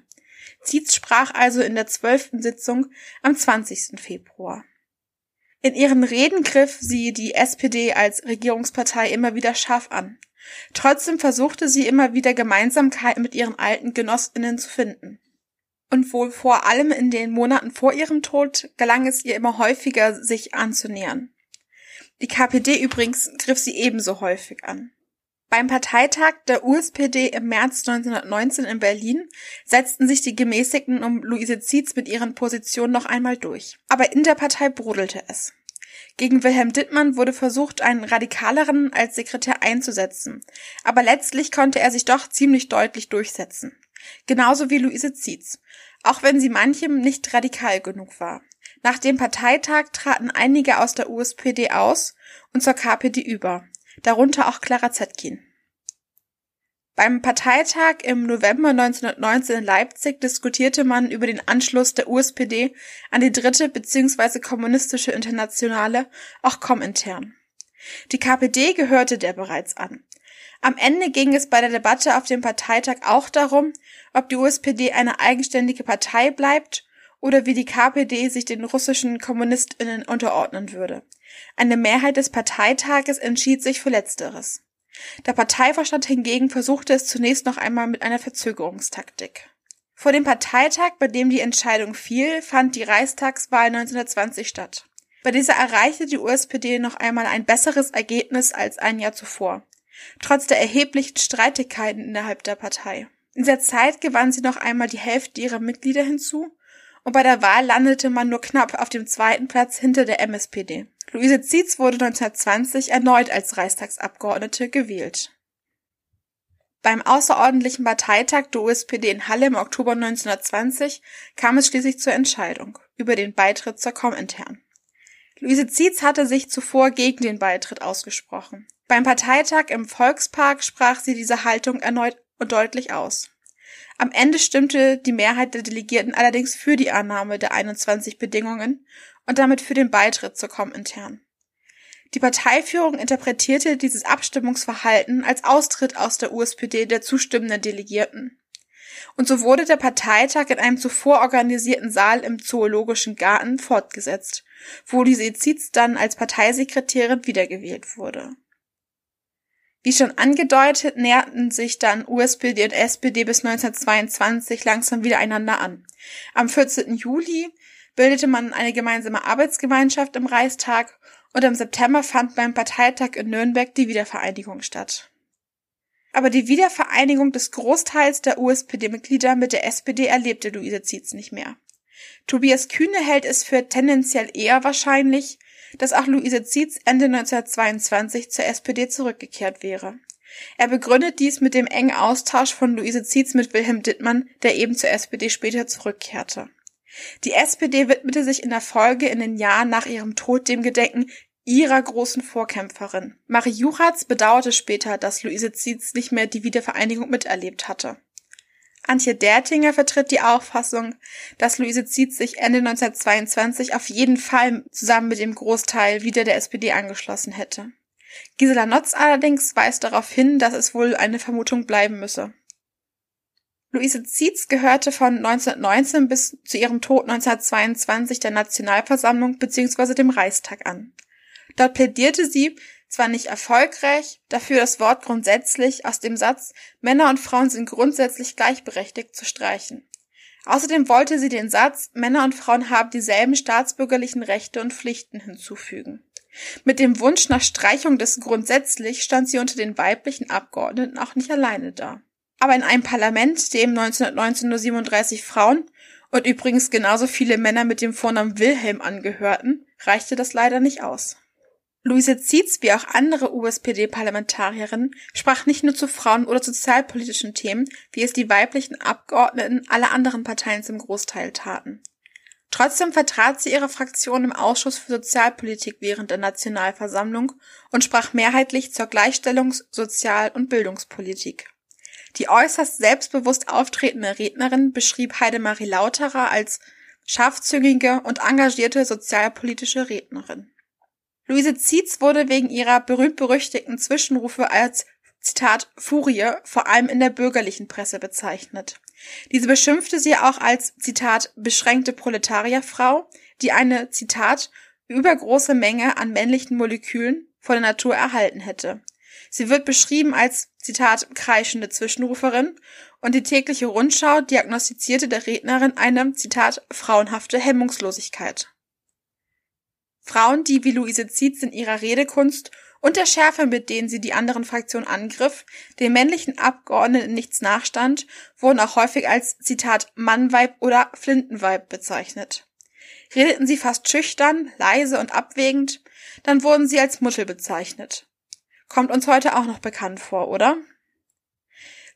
Zietz sprach also in der zwölften Sitzung am 20. Februar. In ihren Reden griff sie die SPD als Regierungspartei immer wieder scharf an. Trotzdem versuchte sie immer wieder Gemeinsamkeiten mit ihren alten Genossinnen zu finden und wohl vor allem in den Monaten vor ihrem Tod gelang es ihr immer häufiger, sich anzunähern. Die KPD übrigens griff sie ebenso häufig an. Beim Parteitag der USPD im März 1919 in Berlin setzten sich die Gemäßigten um Luise Zietz mit ihren Positionen noch einmal durch. Aber in der Partei brodelte es. Gegen Wilhelm Dittmann wurde versucht, einen radikaleren als Sekretär einzusetzen, aber letztlich konnte er sich doch ziemlich deutlich durchsetzen. Genauso wie Luise Zietz, auch wenn sie manchem nicht radikal genug war. Nach dem Parteitag traten einige aus der USPD aus und zur KPD über, darunter auch Clara Zetkin. Beim Parteitag im November 1919 in Leipzig diskutierte man über den Anschluss der USPD an die dritte bzw. kommunistische Internationale, auch Komintern. Die KPD gehörte der bereits an. Am Ende ging es bei der Debatte auf dem Parteitag auch darum, ob die USPD eine eigenständige Partei bleibt oder wie die KPD sich den russischen Kommunistinnen unterordnen würde. Eine Mehrheit des Parteitages entschied sich für Letzteres. Der Parteivorstand hingegen versuchte es zunächst noch einmal mit einer Verzögerungstaktik. Vor dem Parteitag, bei dem die Entscheidung fiel, fand die Reichstagswahl 1920 statt. Bei dieser erreichte die USPD noch einmal ein besseres Ergebnis als ein Jahr zuvor trotz der erheblichen Streitigkeiten innerhalb der Partei. In dieser Zeit gewann sie noch einmal die Hälfte ihrer Mitglieder hinzu und bei der Wahl landete man nur knapp auf dem zweiten Platz hinter der MSPD. Luise Zietz wurde 1920 erneut als Reichstagsabgeordnete gewählt. Beim außerordentlichen Parteitag der USPD in Halle im Oktober 1920 kam es schließlich zur Entscheidung über den Beitritt zur Komintern. Luise Zietz hatte sich zuvor gegen den Beitritt ausgesprochen. Beim Parteitag im Volkspark sprach sie diese Haltung erneut und deutlich aus. Am Ende stimmte die Mehrheit der Delegierten allerdings für die Annahme der 21 Bedingungen und damit für den Beitritt zur Komintern. Die Parteiführung interpretierte dieses Abstimmungsverhalten als Austritt aus der USPD der zustimmenden Delegierten. Und so wurde der Parteitag in einem zuvor organisierten Saal im Zoologischen Garten fortgesetzt, wo Lise Zietz dann als Parteisekretärin wiedergewählt wurde. Wie schon angedeutet, näherten sich dann USPD und SPD bis 1922 langsam wieder einander an. Am 14. Juli bildete man eine gemeinsame Arbeitsgemeinschaft im Reichstag und im September fand beim Parteitag in Nürnberg die Wiedervereinigung statt. Aber die Wiedervereinigung des Großteils der USPD-Mitglieder mit der SPD erlebte Luise Zietz nicht mehr. Tobias Kühne hält es für tendenziell eher wahrscheinlich, dass auch Luise Zietz Ende 1922 zur SPD zurückgekehrt wäre. Er begründet dies mit dem engen Austausch von Luise Zietz mit Wilhelm Dittmann, der eben zur SPD später zurückkehrte. Die SPD widmete sich in der Folge in den Jahren nach ihrem Tod dem Gedenken ihrer großen Vorkämpferin. Marie Juchatz bedauerte später, dass Luise Zietz nicht mehr die Wiedervereinigung miterlebt hatte. Antje Dertinger vertritt die Auffassung, dass Luise Zietz sich Ende 1922 auf jeden Fall zusammen mit dem Großteil wieder der SPD angeschlossen hätte. Gisela Notz allerdings weist darauf hin, dass es wohl eine Vermutung bleiben müsse. Luise Zietz gehörte von 1919 bis zu ihrem Tod 1922 der Nationalversammlung bzw. dem Reichstag an. Dort plädierte sie zwar nicht erfolgreich, dafür das Wort grundsätzlich aus dem Satz Männer und Frauen sind grundsätzlich gleichberechtigt zu streichen. Außerdem wollte sie den Satz Männer und Frauen haben dieselben staatsbürgerlichen Rechte und Pflichten hinzufügen. Mit dem Wunsch nach Streichung des grundsätzlich stand sie unter den weiblichen Abgeordneten auch nicht alleine da. Aber in einem Parlament, dem 1919 nur 37 Frauen und übrigens genauso viele Männer mit dem Vornamen Wilhelm angehörten, reichte das leider nicht aus. Luise Zietz wie auch andere USPD-Parlamentarierinnen sprach nicht nur zu Frauen- oder sozialpolitischen Themen, wie es die weiblichen Abgeordneten aller anderen Parteien zum Großteil taten. Trotzdem vertrat sie ihre Fraktion im Ausschuss für Sozialpolitik während der Nationalversammlung und sprach mehrheitlich zur Gleichstellungs-, Sozial- und Bildungspolitik. Die äußerst selbstbewusst auftretende Rednerin beschrieb Heidemarie Lauterer als scharfzüngige und engagierte sozialpolitische Rednerin. Luise Zietz wurde wegen ihrer berühmt-berüchtigten Zwischenrufe als Zitat Furie vor allem in der bürgerlichen Presse bezeichnet. Diese beschimpfte sie auch als Zitat beschränkte Proletarierfrau, die eine Zitat übergroße Menge an männlichen Molekülen von der Natur erhalten hätte. Sie wird beschrieben als Zitat kreischende Zwischenruferin und die tägliche Rundschau diagnostizierte der Rednerin eine Zitat frauenhafte Hemmungslosigkeit. Frauen, die wie Luise Zietz in ihrer Redekunst und der Schärfe, mit denen sie die anderen Fraktionen angriff, den männlichen Abgeordneten nichts nachstand, wurden auch häufig als Zitat Mannweib oder Flintenweib bezeichnet. Redeten sie fast schüchtern, leise und abwägend, dann wurden sie als Mutter bezeichnet. Kommt uns heute auch noch bekannt vor, oder?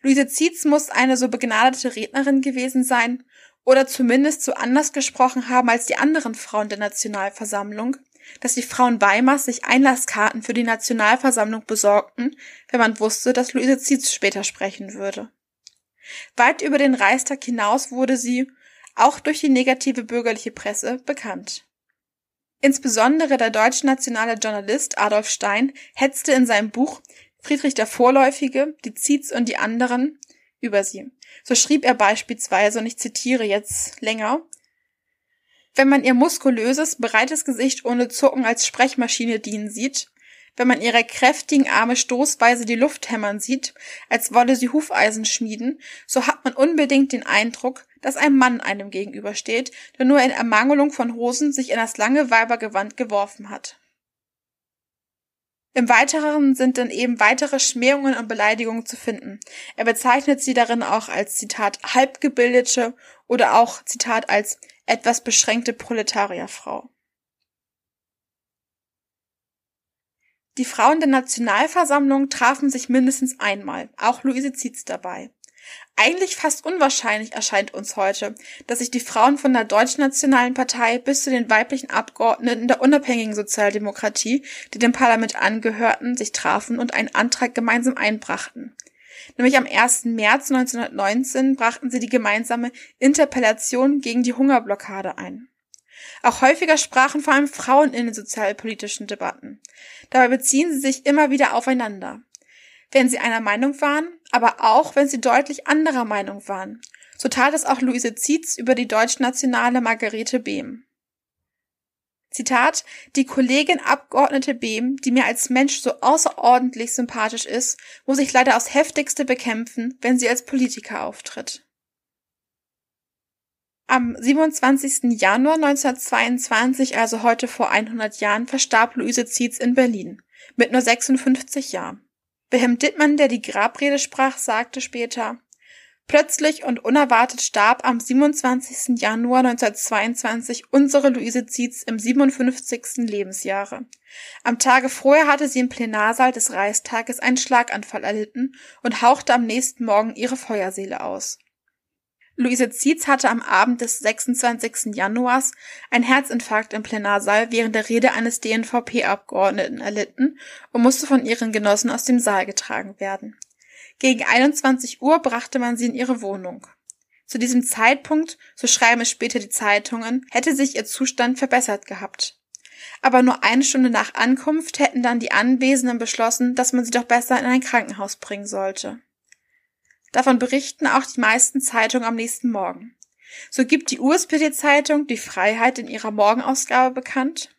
Luise Zietz muss eine so begnadete Rednerin gewesen sein oder zumindest so anders gesprochen haben als die anderen Frauen der Nationalversammlung, dass die Frauen Weimars sich Einlasskarten für die Nationalversammlung besorgten, wenn man wusste, dass Luise Zietz später sprechen würde. Weit über den Reichstag hinaus wurde sie, auch durch die negative bürgerliche Presse, bekannt. Insbesondere der deutsch-nationale Journalist Adolf Stein hetzte in seinem Buch Friedrich der Vorläufige, die Zietz und die anderen über sie. So schrieb er beispielsweise, und ich zitiere jetzt länger, wenn man ihr muskulöses, breites Gesicht ohne Zucken als Sprechmaschine dienen sieht, wenn man ihre kräftigen Arme stoßweise die Luft hämmern sieht, als wolle sie Hufeisen schmieden, so hat man unbedingt den Eindruck, dass ein Mann einem gegenübersteht, der nur in Ermangelung von Hosen sich in das lange Weibergewand geworfen hat. Im Weiteren sind dann eben weitere Schmähungen und Beleidigungen zu finden. Er bezeichnet sie darin auch als Zitat halbgebildete oder auch Zitat als etwas beschränkte Proletarierfrau. Die Frauen der Nationalversammlung trafen sich mindestens einmal, auch Luise Zietz dabei. Eigentlich fast unwahrscheinlich erscheint uns heute, dass sich die Frauen von der Deutschnationalen Partei bis zu den weiblichen Abgeordneten der unabhängigen Sozialdemokratie, die dem Parlament angehörten, sich trafen und einen Antrag gemeinsam einbrachten. Nämlich am 1. März 1919 brachten sie die gemeinsame Interpellation gegen die Hungerblockade ein. Auch häufiger sprachen vor allem Frauen in den sozialpolitischen Debatten. Dabei beziehen sie sich immer wieder aufeinander wenn sie einer Meinung waren, aber auch wenn sie deutlich anderer Meinung waren. So tat es auch Luise Zietz über die deutschnationale Margarete Behm. Zitat, die Kollegin Abgeordnete Behm, die mir als Mensch so außerordentlich sympathisch ist, muss ich leider aufs heftigste bekämpfen, wenn sie als Politiker auftritt. Am 27. Januar 1922, also heute vor 100 Jahren, verstarb Luise Zietz in Berlin mit nur 56 Jahren. Wilhelm Dittmann, der die Grabrede sprach, sagte später, Plötzlich und unerwartet starb am 27. Januar 1922 unsere Luise Zietz im 57. Lebensjahre. Am Tage vorher hatte sie im Plenarsaal des Reichstages einen Schlaganfall erlitten und hauchte am nächsten Morgen ihre Feuerseele aus. Luise Zietz hatte am Abend des 26. Januars einen Herzinfarkt im Plenarsaal während der Rede eines DNVP-Abgeordneten erlitten und musste von ihren Genossen aus dem Saal getragen werden. Gegen 21 Uhr brachte man sie in ihre Wohnung. Zu diesem Zeitpunkt, so schreiben es später die Zeitungen, hätte sich ihr Zustand verbessert gehabt. Aber nur eine Stunde nach Ankunft hätten dann die Anwesenden beschlossen, dass man sie doch besser in ein Krankenhaus bringen sollte. Davon berichten auch die meisten Zeitungen am nächsten Morgen. So gibt die USPD-Zeitung Die Freiheit in ihrer Morgenausgabe bekannt.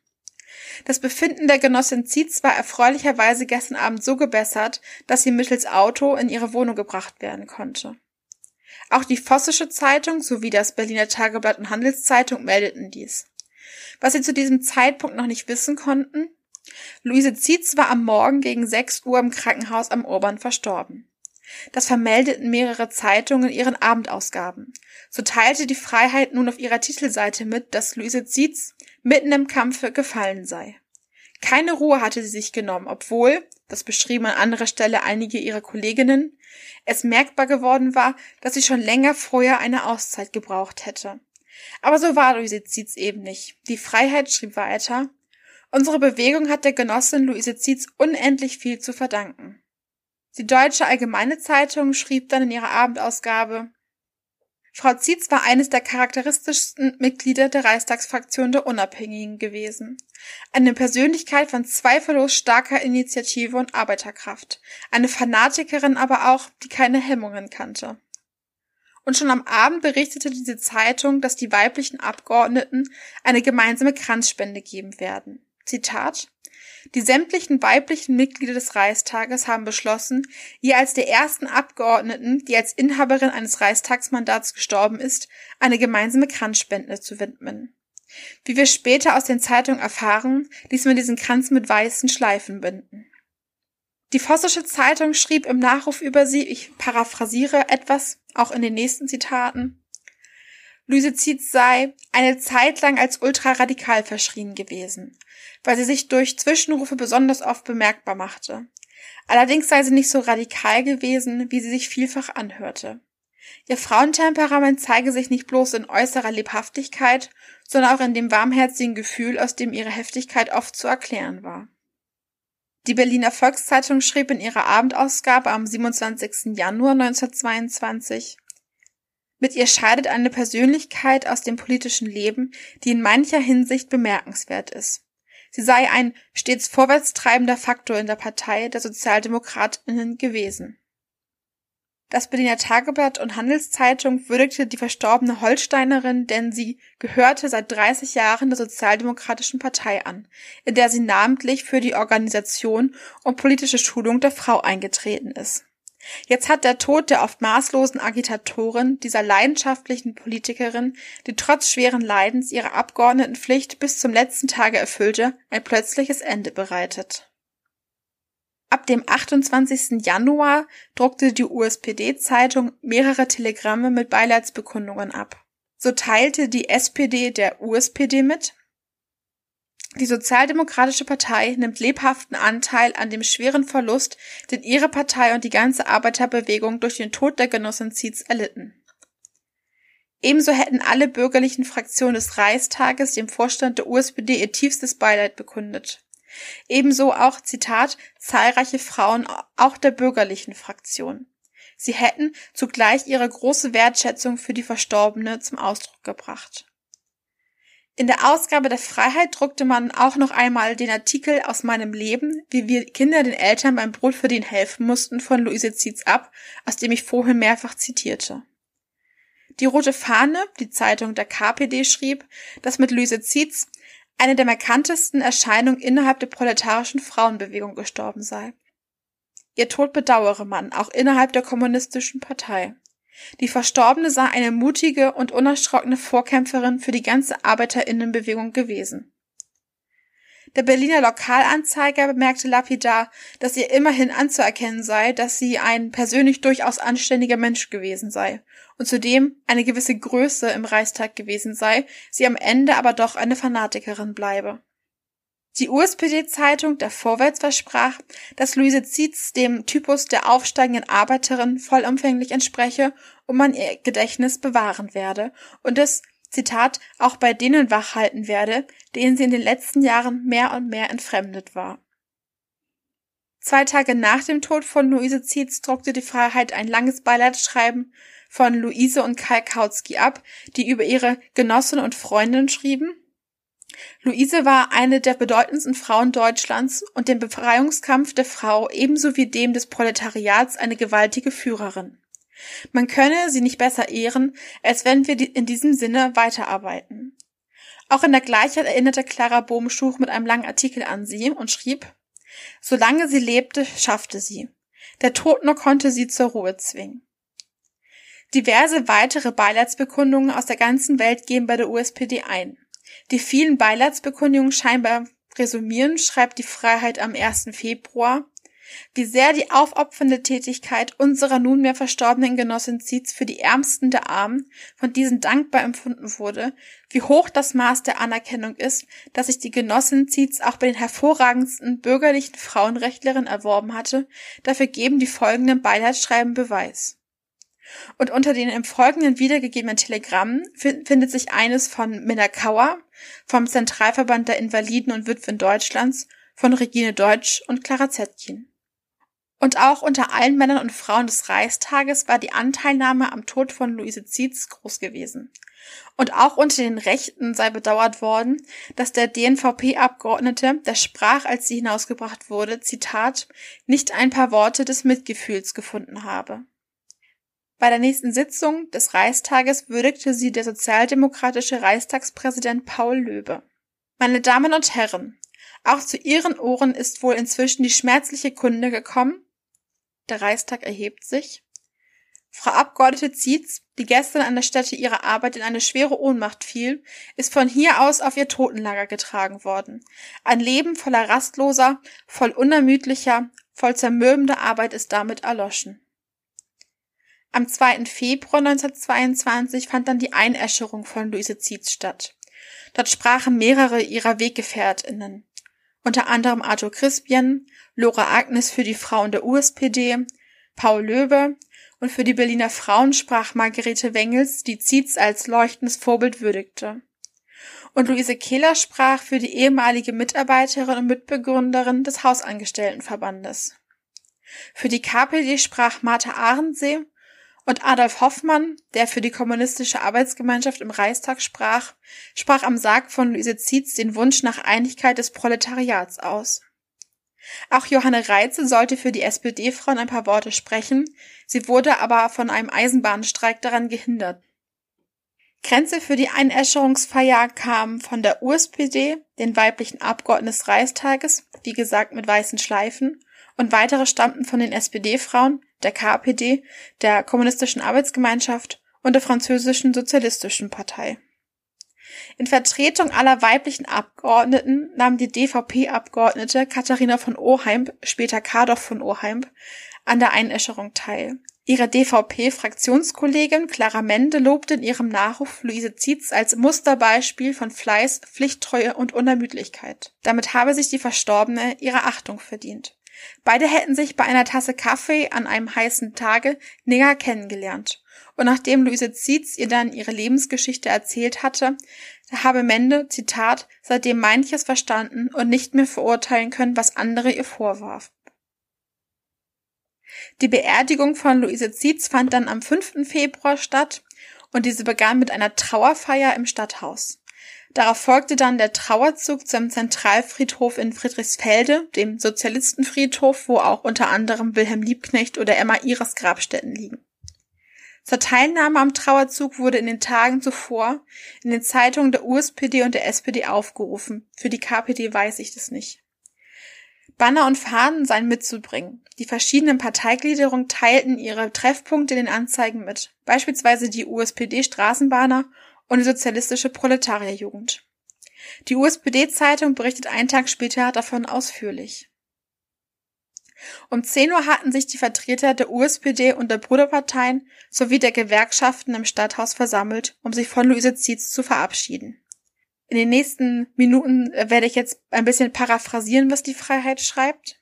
Das Befinden der Genossin Zietz war erfreulicherweise gestern Abend so gebessert, dass sie mittels Auto in ihre Wohnung gebracht werden konnte. Auch die Vossische Zeitung sowie das Berliner Tageblatt und Handelszeitung meldeten dies. Was sie zu diesem Zeitpunkt noch nicht wissen konnten, Luise Zietz war am Morgen gegen 6 Uhr im Krankenhaus am Urban verstorben. Das vermeldeten mehrere Zeitungen in ihren Abendausgaben. So teilte die Freiheit nun auf ihrer Titelseite mit, dass Luise Zietz mitten im Kampfe gefallen sei. Keine Ruhe hatte sie sich genommen, obwohl, das beschrieben an anderer Stelle einige ihrer Kolleginnen, es merkbar geworden war, dass sie schon länger vorher eine Auszeit gebraucht hätte. Aber so war Luise Zietz eben nicht. Die Freiheit schrieb weiter, Unsere Bewegung hat der Genossin Luise Zietz unendlich viel zu verdanken. Die Deutsche Allgemeine Zeitung schrieb dann in ihrer Abendausgabe, Frau Zietz war eines der charakteristischsten Mitglieder der Reichstagsfraktion der Unabhängigen gewesen. Eine Persönlichkeit von zweifellos starker Initiative und Arbeiterkraft. Eine Fanatikerin aber auch, die keine Hemmungen kannte. Und schon am Abend berichtete diese Zeitung, dass die weiblichen Abgeordneten eine gemeinsame Kranzspende geben werden. Zitat die sämtlichen weiblichen Mitglieder des Reichstages haben beschlossen, ihr als der ersten Abgeordneten, die als Inhaberin eines Reichstagsmandats gestorben ist, eine gemeinsame Kranzspende zu widmen. Wie wir später aus den Zeitungen erfahren, ließ man diesen Kranz mit weißen Schleifen binden. Die Vossische Zeitung schrieb im Nachruf über sie, ich paraphrasiere etwas, auch in den nächsten Zitaten, Lysiziz sei eine Zeit lang als ultraradikal verschrien gewesen, weil sie sich durch Zwischenrufe besonders oft bemerkbar machte. Allerdings sei sie nicht so radikal gewesen, wie sie sich vielfach anhörte. Ihr Frauentemperament zeige sich nicht bloß in äußerer Lebhaftigkeit, sondern auch in dem warmherzigen Gefühl, aus dem ihre Heftigkeit oft zu erklären war. Die Berliner Volkszeitung schrieb in ihrer Abendausgabe am 27. Januar 1922 mit ihr scheidet eine Persönlichkeit aus dem politischen Leben, die in mancher Hinsicht bemerkenswert ist. Sie sei ein stets vorwärtstreibender Faktor in der Partei der Sozialdemokratinnen gewesen. Das Berliner Tageblatt und Handelszeitung würdigte die verstorbene Holsteinerin, denn sie gehörte seit 30 Jahren der Sozialdemokratischen Partei an, in der sie namentlich für die Organisation und politische Schulung der Frau eingetreten ist. Jetzt hat der Tod der oft maßlosen Agitatorin, dieser leidenschaftlichen Politikerin, die trotz schweren Leidens ihre Abgeordnetenpflicht bis zum letzten Tage erfüllte, ein plötzliches Ende bereitet. Ab dem 28. Januar druckte die USPD-Zeitung mehrere Telegramme mit Beileidsbekundungen ab. So teilte die SPD der USPD mit, die Sozialdemokratische Partei nimmt lebhaften Anteil an dem schweren Verlust, den ihre Partei und die ganze Arbeiterbewegung durch den Tod der Genossin Zietz erlitten. Ebenso hätten alle bürgerlichen Fraktionen des Reichstages dem Vorstand der USPD ihr tiefstes Beileid bekundet. Ebenso auch, Zitat, zahlreiche Frauen auch der bürgerlichen Fraktion. Sie hätten zugleich ihre große Wertschätzung für die Verstorbene zum Ausdruck gebracht. In der Ausgabe der Freiheit druckte man auch noch einmal den Artikel aus meinem Leben, wie wir Kinder den Eltern beim Brotverdienen helfen mussten, von Luise Zietz ab, aus dem ich vorhin mehrfach zitierte. Die Rote Fahne, die Zeitung der KPD, schrieb, dass mit Luise Zietz eine der markantesten Erscheinungen innerhalb der proletarischen Frauenbewegung gestorben sei. Ihr Tod bedauere man auch innerhalb der kommunistischen Partei. Die Verstorbene sei eine mutige und unerschrockene Vorkämpferin für die ganze Arbeiterinnenbewegung gewesen. Der Berliner Lokalanzeiger bemerkte lapidar, dass ihr immerhin anzuerkennen sei, dass sie ein persönlich durchaus anständiger Mensch gewesen sei und zudem eine gewisse Größe im Reichstag gewesen sei, sie am Ende aber doch eine Fanatikerin bleibe. Die USPD-Zeitung Der Vorwärts versprach, dass Luise Zietz dem Typus der aufsteigenden Arbeiterin vollumfänglich entspreche und man ihr Gedächtnis bewahren werde und es, Zitat, auch bei denen wachhalten werde, denen sie in den letzten Jahren mehr und mehr entfremdet war. Zwei Tage nach dem Tod von Luise Zietz druckte die Freiheit ein langes Beileidsschreiben von Luise und Kai Kautsky ab, die über ihre Genossin und Freundin schrieben. Luise war eine der bedeutendsten Frauen Deutschlands und dem Befreiungskampf der Frau ebenso wie dem des Proletariats eine gewaltige Führerin. Man könne sie nicht besser ehren, als wenn wir in diesem Sinne weiterarbeiten. Auch in der Gleichheit erinnerte Clara Bohmschuch mit einem langen Artikel an sie und schrieb, Solange sie lebte, schaffte sie. Der Tod nur konnte sie zur Ruhe zwingen. Diverse weitere Beileidsbekundungen aus der ganzen Welt gehen bei der USPD ein. Die vielen Beileidsbekundungen scheinbar resümieren, schreibt die Freiheit am 1. Februar, wie sehr die aufopfernde Tätigkeit unserer nunmehr verstorbenen Genossin Zietz für die Ärmsten der Armen von diesen dankbar empfunden wurde, wie hoch das Maß der Anerkennung ist, dass sich die Genossin Zietz auch bei den hervorragendsten bürgerlichen Frauenrechtlerinnen erworben hatte, dafür geben die folgenden Beileidsschreiben Beweis. Und unter den im Folgenden wiedergegebenen Telegrammen findet sich eines von Minna Kauer, vom Zentralverband der Invaliden und Witwen Deutschlands, von Regine Deutsch und Clara Zetkin. Und auch unter allen Männern und Frauen des Reichstages war die Anteilnahme am Tod von Luise Zietz groß gewesen. Und auch unter den Rechten sei bedauert worden, dass der DNVP-Abgeordnete, der sprach, als sie hinausgebracht wurde, Zitat, nicht ein paar Worte des Mitgefühls gefunden habe. Bei der nächsten Sitzung des Reichstages würdigte sie der sozialdemokratische Reichstagspräsident Paul Löbe. Meine Damen und Herren, auch zu Ihren Ohren ist wohl inzwischen die schmerzliche Kunde gekommen. Der Reichstag erhebt sich. Frau Abgeordnete Zietz, die gestern an der Stätte ihrer Arbeit in eine schwere Ohnmacht fiel, ist von hier aus auf ihr Totenlager getragen worden. Ein Leben voller rastloser, voll unermüdlicher, voll zermürbender Arbeit ist damit erloschen. Am 2. Februar 1922 fand dann die Einäscherung von Luise Zietz statt. Dort sprachen mehrere ihrer WeggefährtInnen. Unter anderem Arthur Crispian, Lora Agnes für die Frauen der USPD, Paul Löwe und für die Berliner Frauen sprach Margarete Wengels, die Zietz als leuchtendes Vorbild würdigte. Und Luise Kehler sprach für die ehemalige Mitarbeiterin und Mitbegründerin des Hausangestelltenverbandes. Für die KPD sprach Martha Ahrensee und Adolf Hoffmann, der für die kommunistische Arbeitsgemeinschaft im Reichstag sprach, sprach am Sarg von Luise Zietz den Wunsch nach Einigkeit des Proletariats aus. Auch Johanne Reitze sollte für die SPD-Frauen ein paar Worte sprechen, sie wurde aber von einem Eisenbahnstreik daran gehindert. Grenze für die Einäscherungsfeier kam von der USPD, den weiblichen Abgeordneten des Reichstages, wie gesagt mit weißen Schleifen, und weitere stammten von den SPD-Frauen, der KPD, der Kommunistischen Arbeitsgemeinschaft und der Französischen Sozialistischen Partei. In Vertretung aller weiblichen Abgeordneten nahm die DVP-Abgeordnete Katharina von Oheimb, später Kardorf von Oheimb, an der Einäscherung teil. Ihre DVP-Fraktionskollegin Clara Mende lobte in ihrem Nachruf Luise Zietz als Musterbeispiel von Fleiß, Pflichttreue und Unermüdlichkeit. Damit habe sich die Verstorbene ihre Achtung verdient. Beide hätten sich bei einer Tasse Kaffee an einem heißen Tage näher kennengelernt. Und nachdem Luise Zietz ihr dann ihre Lebensgeschichte erzählt hatte, habe Mende, Zitat, seitdem manches verstanden und nicht mehr verurteilen können, was andere ihr vorwarf. Die Beerdigung von Luise Zietz fand dann am 5. Februar statt und diese begann mit einer Trauerfeier im Stadthaus. Darauf folgte dann der Trauerzug zum Zentralfriedhof in Friedrichsfelde, dem Sozialistenfriedhof, wo auch unter anderem Wilhelm Liebknecht oder Emma Iras Grabstätten liegen. Zur Teilnahme am Trauerzug wurde in den Tagen zuvor in den Zeitungen der USPD und der SPD aufgerufen. Für die KPD weiß ich das nicht. Banner und Fahnen seien mitzubringen. Die verschiedenen Parteigliederungen teilten ihre Treffpunkte in den Anzeigen mit, beispielsweise die USPD-Straßenbahner und die Sozialistische Proletarierjugend. Die USPD-Zeitung berichtet einen Tag später davon ausführlich. Um 10 Uhr hatten sich die Vertreter der USPD und der Bruderparteien sowie der Gewerkschaften im Stadthaus versammelt, um sich von Luise Zietz zu verabschieden. In den nächsten Minuten äh, werde ich jetzt ein bisschen paraphrasieren, was die Freiheit schreibt.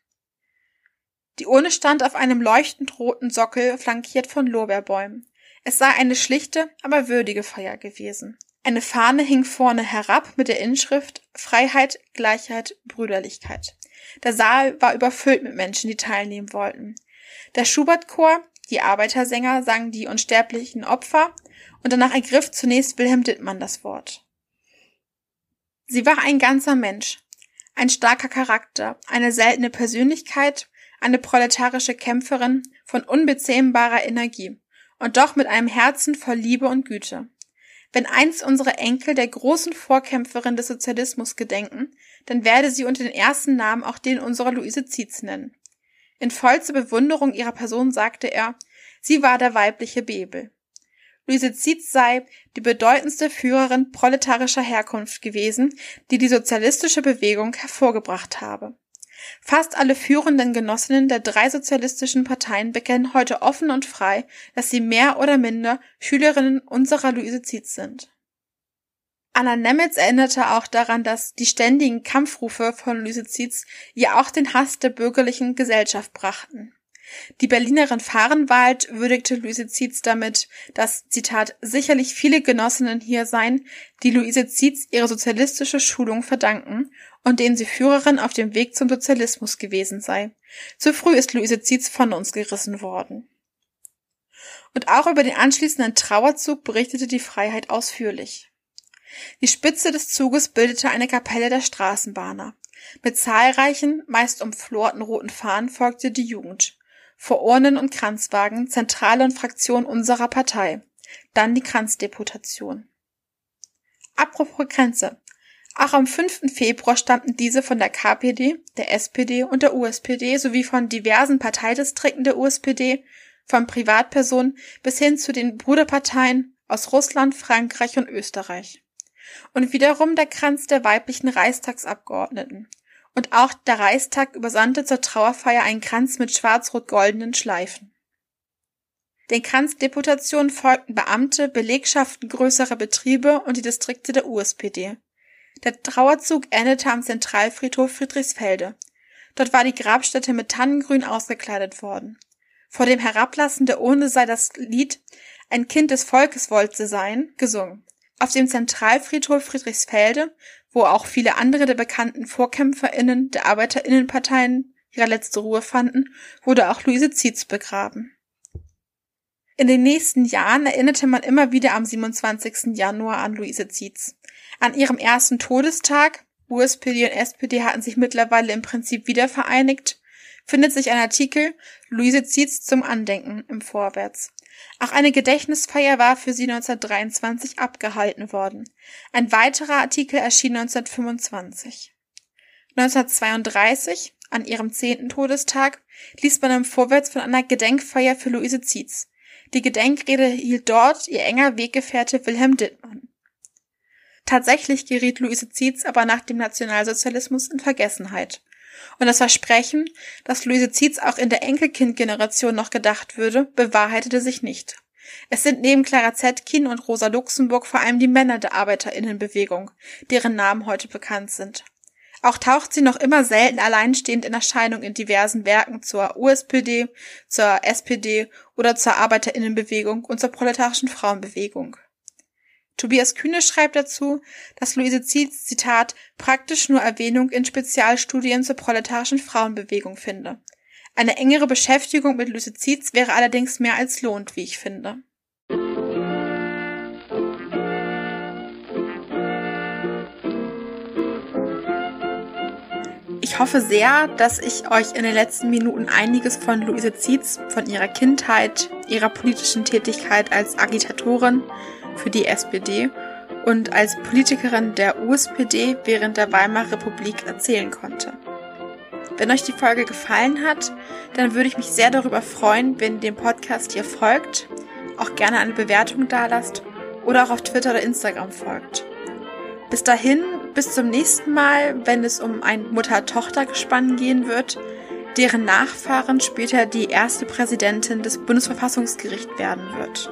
Die Urne stand auf einem leuchtend roten Sockel, flankiert von Lorbeerbäumen. Es sei eine schlichte, aber würdige Feier gewesen. Eine Fahne hing vorne herab mit der Inschrift Freiheit, Gleichheit, Brüderlichkeit. Der Saal war überfüllt mit Menschen, die teilnehmen wollten. Der Schubert-Chor, die Arbeitersänger sangen die unsterblichen Opfer und danach ergriff zunächst Wilhelm Dittmann das Wort. Sie war ein ganzer Mensch, ein starker Charakter, eine seltene Persönlichkeit, eine proletarische Kämpferin von unbezähmbarer Energie und doch mit einem Herzen voll Liebe und Güte. Wenn einst unsere Enkel der großen Vorkämpferin des Sozialismus gedenken, dann werde sie unter den ersten Namen auch den unserer Luise Zietz nennen. In vollster Bewunderung ihrer Person sagte er, sie war der weibliche Bebel. Luise Zietz sei die bedeutendste Führerin proletarischer Herkunft gewesen, die die sozialistische Bewegung hervorgebracht habe. Fast alle führenden Genossinnen der drei sozialistischen Parteien bekennen heute offen und frei, dass sie mehr oder minder Schülerinnen unserer Luise Zietz sind. Anna Nemitz erinnerte auch daran, dass die ständigen Kampfrufe von Luise Zietz ihr auch den Hass der bürgerlichen Gesellschaft brachten. Die Berlinerin Fahrenwald würdigte Luise Zietz damit, dass, Zitat, sicherlich viele Genossinnen hier seien, die Luise Zietz ihre sozialistische Schulung verdanken und denen sie Führerin auf dem Weg zum Sozialismus gewesen sei. Zu früh ist Luise Zietz von uns gerissen worden. Und auch über den anschließenden Trauerzug berichtete die Freiheit ausführlich. Die Spitze des Zuges bildete eine Kapelle der Straßenbahner. Mit zahlreichen, meist umflorten roten Fahnen folgte die Jugend vor Urnen und Kranzwagen, Zentrale und Fraktion unserer Partei. Dann die Kranzdeputation. Apropos Grenze. Auch am 5. Februar stammten diese von der KPD, der SPD und der USPD sowie von diversen Parteidistrikten der USPD, von Privatpersonen bis hin zu den Bruderparteien aus Russland, Frankreich und Österreich. Und wiederum der Kranz der weiblichen Reichstagsabgeordneten, und auch der Reichstag übersandte zur Trauerfeier einen Kranz mit schwarz-rot-goldenen Schleifen. Den Kranzdeputationen folgten Beamte, Belegschaften größerer Betriebe und die Distrikte der USPD. Der Trauerzug endete am Zentralfriedhof Friedrichsfelde. Dort war die Grabstätte mit Tannengrün ausgekleidet worden. Vor dem Herablassen der Urne sei das Lied Ein Kind des Volkes wollte sein gesungen. Auf dem Zentralfriedhof Friedrichsfelde wo auch viele andere der bekannten VorkämpferInnen der ArbeiterInnenparteien ihre letzte Ruhe fanden, wurde auch Luise Zietz begraben. In den nächsten Jahren erinnerte man immer wieder am 27. Januar an Luise Zietz. An ihrem ersten Todestag, USPD und SPD hatten sich mittlerweile im Prinzip wieder vereinigt, findet sich ein Artikel Luise Zietz zum Andenken im Vorwärts. Auch eine Gedächtnisfeier war für sie 1923 abgehalten worden. Ein weiterer Artikel erschien 1925. 1932, an ihrem zehnten Todestag, liest man im Vorwärts von einer Gedenkfeier für Luise Zietz. Die Gedenkrede hielt dort ihr enger Weggefährte Wilhelm Dittmann. Tatsächlich geriet Luise Zietz aber nach dem Nationalsozialismus in Vergessenheit. Und das Versprechen, dass Luise Zietz auch in der Enkelkindgeneration noch gedacht würde, bewahrheitete sich nicht. Es sind neben Clara Zetkin und Rosa Luxemburg vor allem die Männer der Arbeiterinnenbewegung, deren Namen heute bekannt sind. Auch taucht sie noch immer selten alleinstehend in Erscheinung in diversen Werken zur USPD, zur SPD oder zur Arbeiterinnenbewegung und zur proletarischen Frauenbewegung. Tobias Kühne schreibt dazu, dass Luise Zietz, Zitat, praktisch nur Erwähnung in Spezialstudien zur proletarischen Frauenbewegung finde. Eine engere Beschäftigung mit Luise Zietz wäre allerdings mehr als lohnt, wie ich finde. Ich hoffe sehr, dass ich euch in den letzten Minuten einiges von Luise Zietz, von ihrer Kindheit, ihrer politischen Tätigkeit als Agitatorin für die SPD und als Politikerin der USPD während der Weimarer Republik erzählen konnte. Wenn euch die Folge gefallen hat, dann würde ich mich sehr darüber freuen, wenn ihr dem Podcast hier folgt, auch gerne eine Bewertung dalasst oder auch auf Twitter oder Instagram folgt. Bis dahin, bis zum nächsten Mal, wenn es um ein Mutter-Tochter-Gespann gehen wird, deren Nachfahren später die erste Präsidentin des Bundesverfassungsgerichts werden wird.